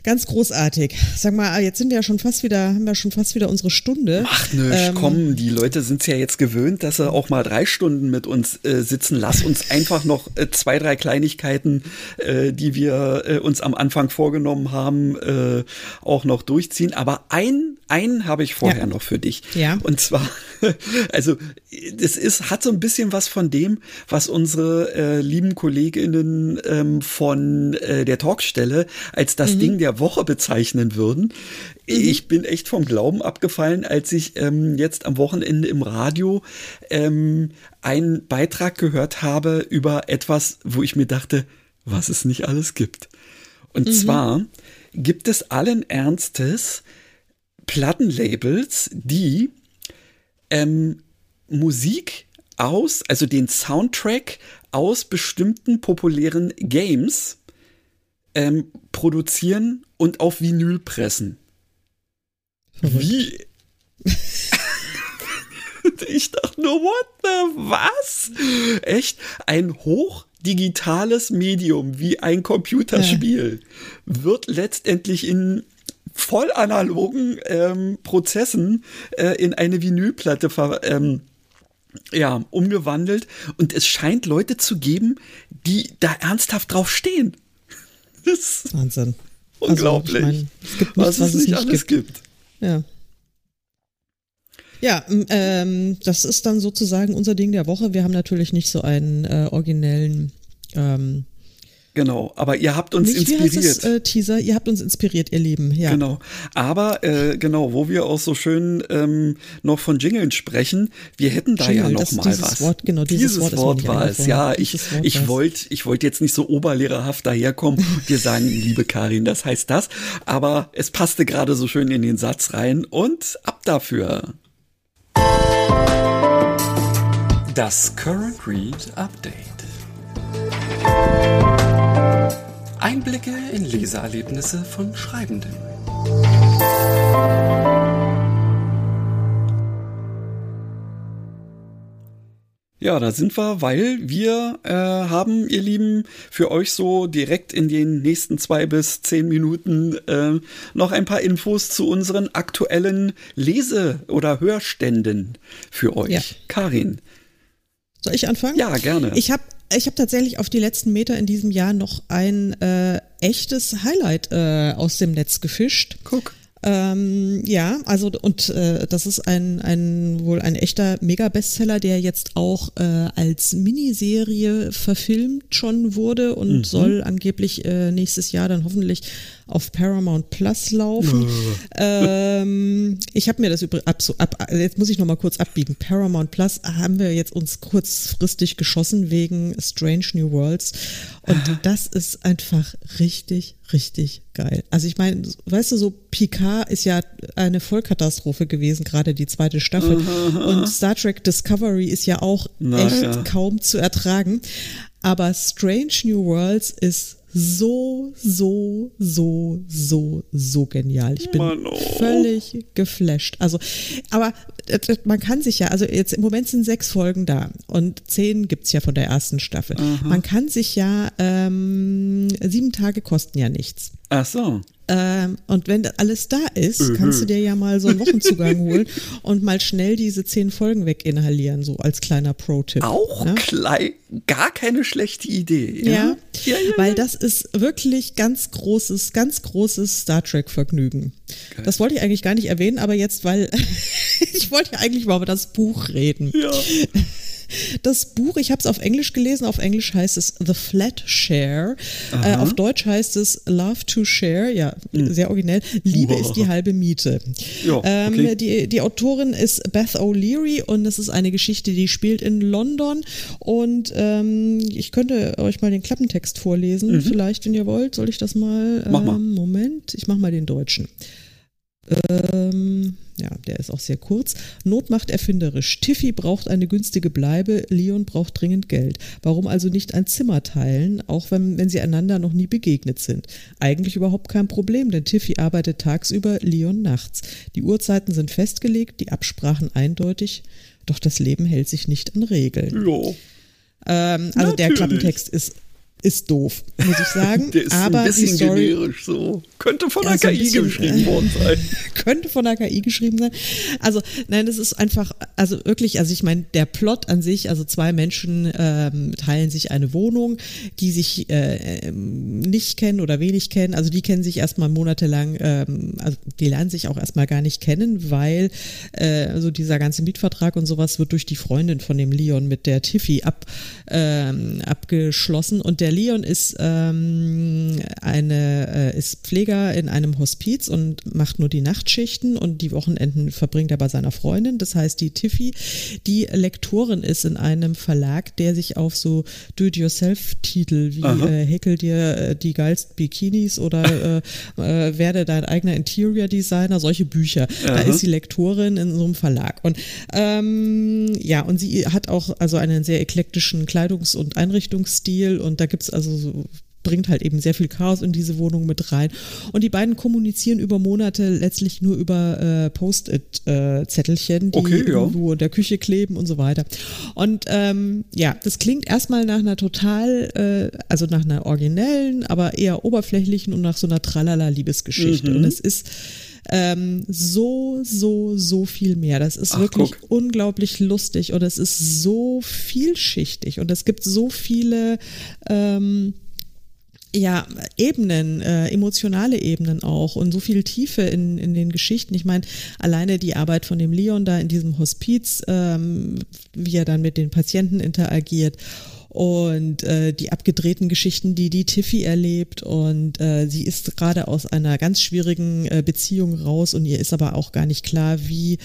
Ganz großartig. Sag mal, jetzt sind wir ja schon fast wieder, haben wir schon fast wieder unsere Stunde. Ach nö, ähm, komm, die Leute sind es ja jetzt gewöhnt, dass sie auch mal drei Stunden mit uns äh, sitzen. Lass uns einfach noch äh, zwei, drei Kleinigkeiten, äh, die wir äh, uns am Anfang vorgenommen haben, äh, auch noch durchziehen. Aber ein, einen habe ich vorher ja. noch für dich. Ja. Und zwar, also es ist, hat so ein bisschen was von dem, was unsere äh, lieben Kolleginnen ähm, von der Talkstelle als das mhm. Ding der Woche bezeichnen würden. Mhm. Ich bin echt vom Glauben abgefallen, als ich ähm, jetzt am Wochenende im Radio ähm, einen Beitrag gehört habe über etwas, wo ich mir dachte, was es nicht alles gibt. Und mhm. zwar gibt es allen Ernstes Plattenlabels, die ähm, Musik aus, also den Soundtrack aus bestimmten populären Games ähm, produzieren und auf Vinyl pressen. Wie? ich dachte nur, what the was? Echt? Ein hochdigitales Medium wie ein Computerspiel ja. wird letztendlich in voll analogen ähm, Prozessen äh, in eine Vinylplatte ver, ähm, ja, umgewandelt. Und es scheint Leute zu geben, die da ernsthaft drauf stehen. Das ist Wahnsinn. Unglaublich. Also, ich mein, es gibt nichts, was, was es nicht, nicht alles gibt. gibt. Ja. Ja, ähm, das ist dann sozusagen unser Ding der Woche. Wir haben natürlich nicht so einen äh, originellen ähm, Genau, aber ihr habt uns Nicht, inspiriert. Wie heißt das, äh, Teaser, ihr habt uns inspiriert, ihr Lieben. Ja. Genau, aber äh, genau, wo wir auch so schön ähm, noch von Jingeln sprechen, wir hätten da Jingle, ja noch mal was. Wort, genau, dieses, dieses Wort, Wort war es. Ja, ich, ich wollte ich wollte jetzt nicht so oberlehrerhaft daherkommen und dir sagen, liebe Karin, das heißt das, aber es passte gerade so schön in den Satz rein und ab dafür. Das Current Read Update. Einblicke in Leseerlebnisse von Schreibenden. Ja, da sind wir, weil wir äh, haben, ihr Lieben, für euch so direkt in den nächsten zwei bis zehn Minuten äh, noch ein paar Infos zu unseren aktuellen Lese- oder Hörständen für euch. Ja. Karin. Soll ich anfangen? Ja, gerne. Ich habe ich habe tatsächlich auf die letzten Meter in diesem Jahr noch ein äh, echtes Highlight äh, aus dem Netz gefischt. Guck. Ähm, ja, also und äh, das ist ein, ein wohl ein echter Mega-Bestseller, der jetzt auch äh, als Miniserie verfilmt schon wurde und mhm. soll angeblich äh, nächstes Jahr dann hoffentlich auf Paramount Plus laufen. ähm, ich habe mir das über, ab, so, ab, jetzt muss ich noch mal kurz abbiegen. Paramount Plus haben wir jetzt uns kurzfristig geschossen wegen Strange New Worlds und Aha. das ist einfach richtig, richtig geil. Also ich meine, weißt du, so Picard ist ja eine Vollkatastrophe gewesen, gerade die zweite Staffel Aha. und Star Trek Discovery ist ja auch Na, echt ja. kaum zu ertragen. Aber Strange New Worlds ist so, so, so, so, so genial. Ich bin Mann, oh. völlig geflasht. Also, aber äh, äh, man kann sich ja, also jetzt im Moment sind sechs Folgen da und zehn gibt's ja von der ersten Staffel. Aha. Man kann sich ja, ähm, sieben Tage kosten ja nichts. Ach so. Ähm, und wenn alles da ist, mhm. kannst du dir ja mal so einen Wochenzugang holen und mal schnell diese zehn Folgen weginhalieren, so als kleiner Pro-Tipp. Auch ja? klein, gar keine schlechte Idee. Ja? Ja, ja, ja, weil das ist wirklich ganz großes, ganz großes Star Trek-Vergnügen. Das wollte ich eigentlich gar nicht erwähnen, aber jetzt, weil ich wollte ja eigentlich mal über das Buch reden. Ja. Das Buch, ich habe es auf Englisch gelesen, auf Englisch heißt es The Flat Share, äh, auf Deutsch heißt es Love to Share, ja, mhm. sehr originell, Liebe oh. ist die halbe Miete. Ja, ähm, okay. die, die Autorin ist Beth O'Leary und es ist eine Geschichte, die spielt in London und ähm, ich könnte euch mal den Klappentext vorlesen, mhm. vielleicht, wenn ihr wollt, soll ich das mal? Mach mal. Ähm, Moment, ich mach mal den Deutschen. Ähm, ja, der ist auch sehr kurz. Not macht erfinderisch. Tiffy braucht eine günstige Bleibe, Leon braucht dringend Geld. Warum also nicht ein Zimmer teilen, auch wenn, wenn sie einander noch nie begegnet sind? Eigentlich überhaupt kein Problem, denn Tiffy arbeitet tagsüber, Leon nachts. Die Uhrzeiten sind festgelegt, die Absprachen eindeutig, doch das Leben hält sich nicht an Regeln. Jo. Ähm, also Natürlich. der Klappentext ist ist doof, muss ich sagen. Der ist aber ein bisschen Story, generisch so. Könnte von der Ja, so ein KI bisschen, geschrieben äh, worden sein. könnte von der KI geschrieben sein. Also nein, das ist einfach, also wirklich, also ich meine, der Plot an sich, also zwei Menschen ähm, teilen sich eine Wohnung, die sich äh, ähm, nicht kennen oder wenig kennen. Also die kennen sich erstmal monatelang, ähm, also die lernen sich auch erstmal gar nicht kennen, weil äh, also dieser ganze Mietvertrag und sowas wird durch die Freundin von dem Leon mit der Tiffy ab, ähm, abgeschlossen. Und der Leon ist ähm, eine äh, ist Pfleger in einem Hospiz und macht nur die Nachtschichten und die Wochenenden verbringt er bei seiner Freundin. Das heißt, die Tiffy, die Lektorin ist in einem Verlag, der sich auf so Do-it-yourself-Titel wie Aha. äh, häkel dir äh, die geilsten Bikinis oder äh, äh, werde dein eigener Interior Designer, solche Bücher. Da Aha. ist sie Lektorin in so einem Verlag. Und ähm, ja, und sie hat auch also einen sehr eklektischen Kleidungs- und Einrichtungsstil und da gibt's also so bringt halt eben sehr viel Chaos in diese Wohnung mit rein. Und die beiden kommunizieren über Monate letztlich nur über äh, Post-it-Zettelchen, die Okay, ja. irgendwo in der Küche kleben und so weiter. Und ähm, ja, das klingt erstmal nach einer total, äh, also nach einer originellen, aber eher oberflächlichen und nach so einer Tralala-Liebesgeschichte. Mhm. Und es ist ähm, so, so, so viel mehr. Das ist Ach, wirklich guck. unglaublich lustig und es ist so vielschichtig und es gibt so viele ähm, ja, Ebenen, äh, emotionale Ebenen auch und so viel Tiefe in, in den Geschichten. Ich meine, alleine die Arbeit von dem Leon da in diesem Hospiz, ähm, wie er dann mit den Patienten interagiert und äh, die abgedrehten Geschichten, die die Tiffy erlebt. Und äh, sie ist gerade aus einer ganz schwierigen äh, Beziehung raus. Und ihr ist aber auch gar nicht klar, wie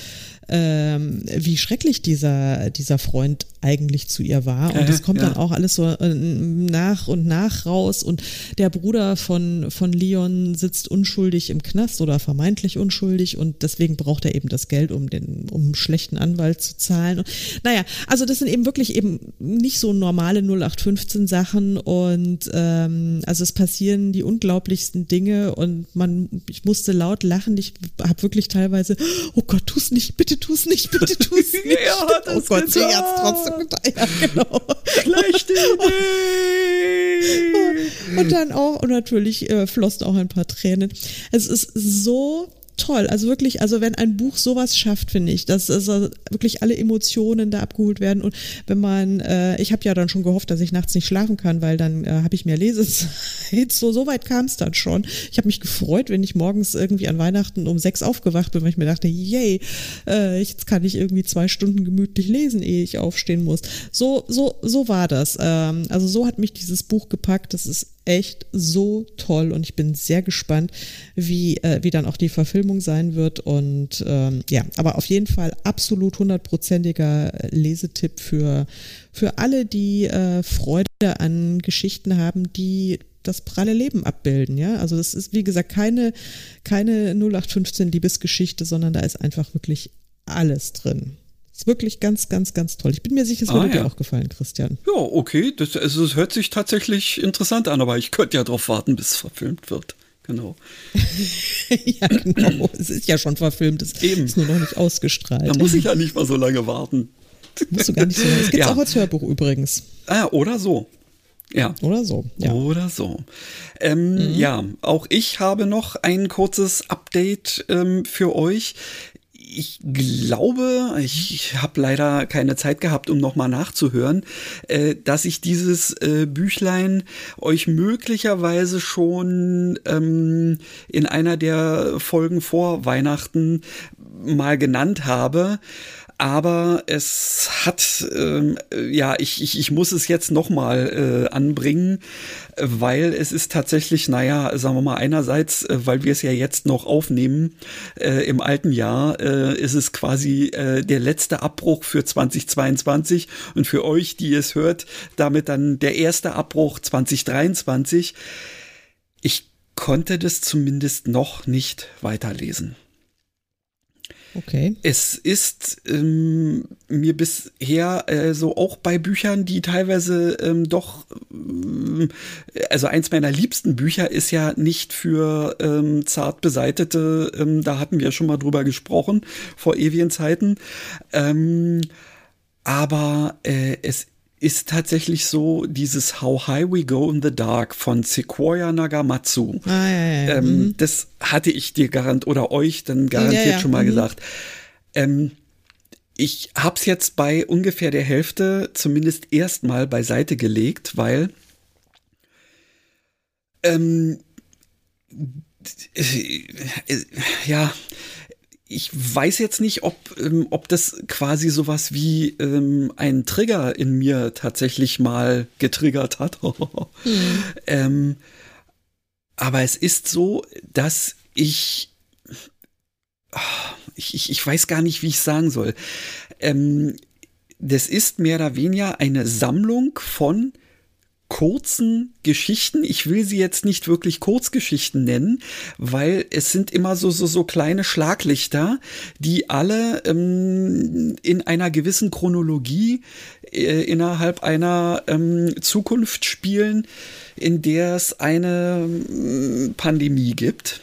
ähm, wie schrecklich dieser dieser Freund eigentlich zu ihr war und das kommt ja. dann auch alles so äh, nach und nach raus und der Bruder von von Leon sitzt unschuldig im Knast oder vermeintlich unschuldig und deswegen braucht er eben das Geld, um den um einen schlechten Anwalt zu zahlen. Und, naja, also das sind eben wirklich eben nicht so normale 0815 Sachen und ähm, also es passieren die unglaublichsten Dinge und man ich musste laut lachen. Ich habe wirklich teilweise oh Gott, tu's nicht, bitte tu's nicht, bitte tu's nicht. Hat oh es Gott, sie getan. hat's trotzdem getan. Ja, genau. Schlechte Idee. Und dann auch, und natürlich äh, flossen auch ein paar Tränen. Es ist so toll. Also wirklich, also wenn ein Buch sowas schafft, finde ich, dass also wirklich alle Emotionen da abgeholt werden. Und wenn man, äh, ich habe ja dann schon gehofft, dass ich nachts nicht schlafen kann, weil dann äh, habe ich mehr Lesezeit. So, so weit kam es dann schon. Ich habe mich gefreut, wenn ich morgens irgendwie an Weihnachten um sechs aufgewacht bin, weil ich mir dachte, yay, äh, jetzt kann ich irgendwie zwei Stunden gemütlich lesen, ehe ich aufstehen muss. So, so, so war das. Ähm, also so hat mich dieses Buch gepackt. Das ist echt so toll und ich bin sehr gespannt, wie, äh, wie dann auch die Verfilmung sein wird. Und ähm, ja, aber auf jeden Fall absolut hundertprozentiger Lesetipp für, für alle, die äh, Freude an Geschichten haben, die das pralle Leben abbilden, ja. Also das ist, wie gesagt, keine, keine 0815 Liebesgeschichte, sondern da ist einfach wirklich alles drin. Ist wirklich ganz, ganz, ganz toll. Ich bin mir sicher, es Ah, würde ja. dir auch gefallen, Christian. Ja, okay. Das, also, es hört sich tatsächlich interessant an, aber ich könnte ja darauf warten, bis es verfilmt wird. Genau. ja, genau. Es ist ja schon verfilmt. Es Eben. ist nur noch nicht ausgestrahlt. Da muss ich ja nicht mal so lange warten. Musst du gar nicht so lange. Es gibt Ja. auch als Hörbuch übrigens. Ah, oder so. Ja. Oder so. Ja. Mhm. Oder so. Ähm, Ja, auch ich habe noch ein kurzes Update ähm, für euch. Ich glaube, ich, habe leider keine Zeit gehabt, um nochmal nachzuhören, äh, dass ich dieses äh, Büchlein euch möglicherweise schon ähm, in einer der Folgen vor Weihnachten mal genannt habe. Aber es hat, ähm, äh, ja, ich, ich, ich muss es jetzt nochmal äh, anbringen, weil es ist tatsächlich, naja, sagen wir mal, einerseits, äh, weil wir es ja jetzt noch aufnehmen, äh, im alten Jahr, äh, ist es quasi äh, der letzte Abbruch für 2022 und für euch, die es hört, damit dann der erste Abbruch 2023. Ich konnte das zumindest noch nicht weiterlesen. Okay. Es ist ähm, mir bisher äh, so auch bei Büchern, die teilweise ähm, doch, ähm, also eins meiner liebsten Bücher ist ja nicht für ähm, zart beseitete, ähm, da hatten wir schon mal drüber gesprochen vor ewigen Zeiten, ähm, aber äh, es ist tatsächlich so dieses How High We Go in the Dark von Sequoia Nagamatsu. Ah, ja, ja, ja. Ähm, Mhm. Das hatte ich dir garant oder euch dann garantiert schon mal mhm. gesagt. Ähm, ich hab's jetzt bei ungefähr der Hälfte zumindest erstmal beiseite gelegt, weil ähm, äh, ja, ich weiß jetzt nicht, ob, ähm, ob das quasi sowas wie ähm, ein Trigger in mir tatsächlich mal getriggert hat. ähm, aber es ist so, dass ich, ich, ich, ich weiß gar nicht, wie ich sagen soll. Ähm, das ist mehr oder weniger eine Sammlung von kurzen Geschichten. Ich will sie jetzt nicht wirklich Kurzgeschichten nennen, weil es sind immer so, so, so kleine Schlaglichter, die alle ähm, in einer gewissen Chronologie äh, innerhalb einer ähm, Zukunft spielen, in der es eine ähm, Pandemie gibt,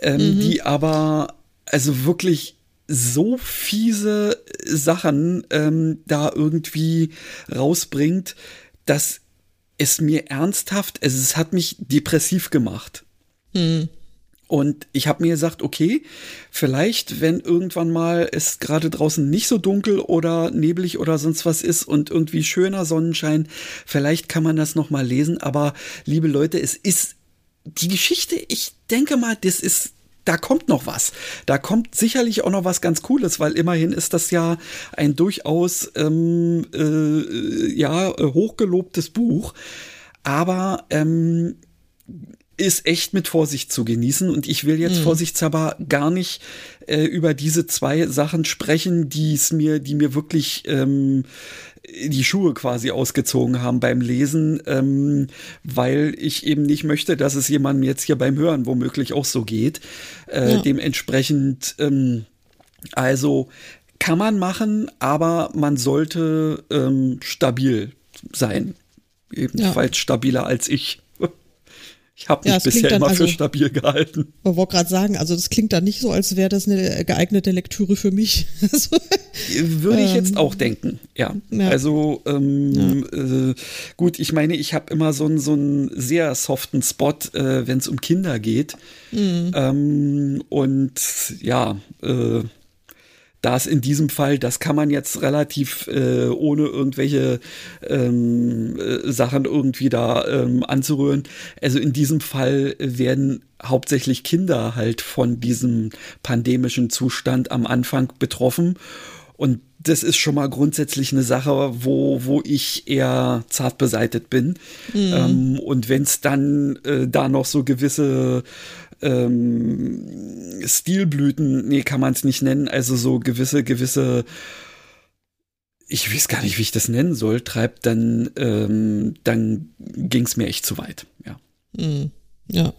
ähm, die aber also wirklich so fiese Sachen ähm, da irgendwie rausbringt, dass es mir ernsthaft, also es hat mich depressiv gemacht. Und ich habe mir gesagt, okay, vielleicht, wenn irgendwann mal es gerade draußen nicht so dunkel oder neblig oder sonst was ist und irgendwie schöner Sonnenschein, vielleicht kann man das noch mal lesen. Aber liebe Leute, es ist die Geschichte. Ich denke mal, das ist da kommt noch was. Da kommt sicherlich auch noch was ganz Cooles, weil immerhin ist das ja ein durchaus ähm, äh, ja hochgelobtes Buch. Aber ähm, ist echt mit Vorsicht zu genießen und ich will jetzt vorsichtshalber gar nicht äh, über diese zwei Sachen sprechen, die es mir, die mir wirklich ähm, die Schuhe quasi ausgezogen haben beim Lesen, ähm, weil ich eben nicht möchte, dass es jemandem jetzt hier beim Hören womöglich auch so geht. Äh, Ja. Dementsprechend, ähm, also kann man machen, aber man sollte ähm, stabil sein. Ebenfalls stabiler als ich. Ich habe mich Ja, bisher dann immer für also- stabil gehalten. Ich wollte gerade sagen, also das klingt dann nicht so, als wäre das eine geeignete Lektüre für mich. Also, Würde ich jetzt auch denken, ja. ja. Also ähm, Äh, gut, ich meine, ich habe immer so einen so einen sehr soften Spot, äh, wenn es um Kinder geht. Ähm, und ja, äh, da es in diesem Fall, das kann man jetzt relativ äh, ohne irgendwelche ähm, äh, Sachen irgendwie da ähm, anzurühren. Also in diesem Fall werden hauptsächlich Kinder halt von diesem pandemischen Zustand am Anfang betroffen. Und das ist schon mal grundsätzlich eine Sache, wo, wo ich eher zart beseitet bin. Ähm, und wenn es dann äh, da noch so gewisse ähm, Stilblüten, nee, kann man es nicht nennen, also so gewisse, gewisse, ich weiß gar nicht, wie ich das nennen soll, treibt, dann, ähm, dann ging es mir echt zu weit. Ja. ja.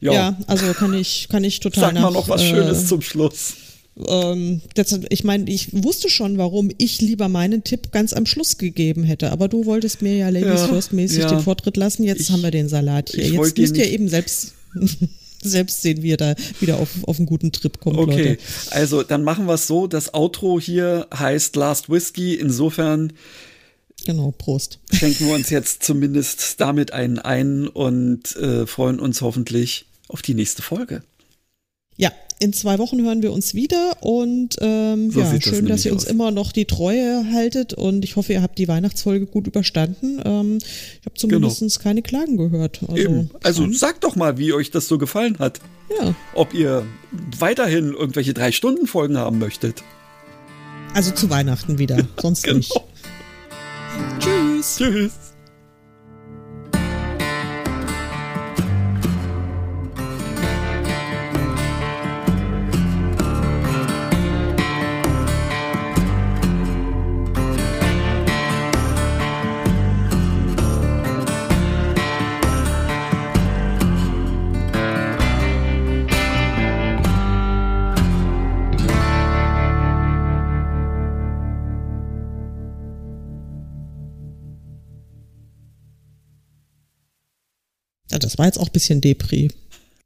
Ja, ja, also kann ich, kann ich total sag mal nach, noch was äh, Schönes zum Schluss. Ähm, das, ich meine, ich wusste schon, warum ich lieber meinen Tipp ganz am Schluss gegeben hätte. Aber du wolltest mir ja Ladies Ja, First mäßig ja. den Vortritt lassen. Jetzt Ich- haben wir den Salat hier. Jetzt müsst ihr eben selbst, selbst sehen, wie ihr da wieder auf, auf einen guten Trip kommt, Okay, Leute. also dann machen wir es so. Das Outro hier heißt Last Whiskey. Insofern Genau, Prost. schenken wir uns jetzt zumindest damit einen ein und äh, freuen uns hoffentlich auf die nächste Folge. Ja, in zwei Wochen hören wir uns wieder und ähm, So ja, sieht das schön, dass ihr uns aus. immer noch die Treue haltet und ich hoffe, ihr habt die Weihnachtsfolge gut überstanden. Ähm, ich habe zumindest keine Klagen gehört. Also, Genau. Eben. Also sagt doch mal, wie euch das so gefallen hat. ja. Ob ihr weiterhin irgendwelche drei Stunden Folgen haben möchtet. also zu Weihnachten wieder, sonst Genau. nicht. Tschüss. Tschüss. Ja, das war jetzt auch ein bisschen Depri.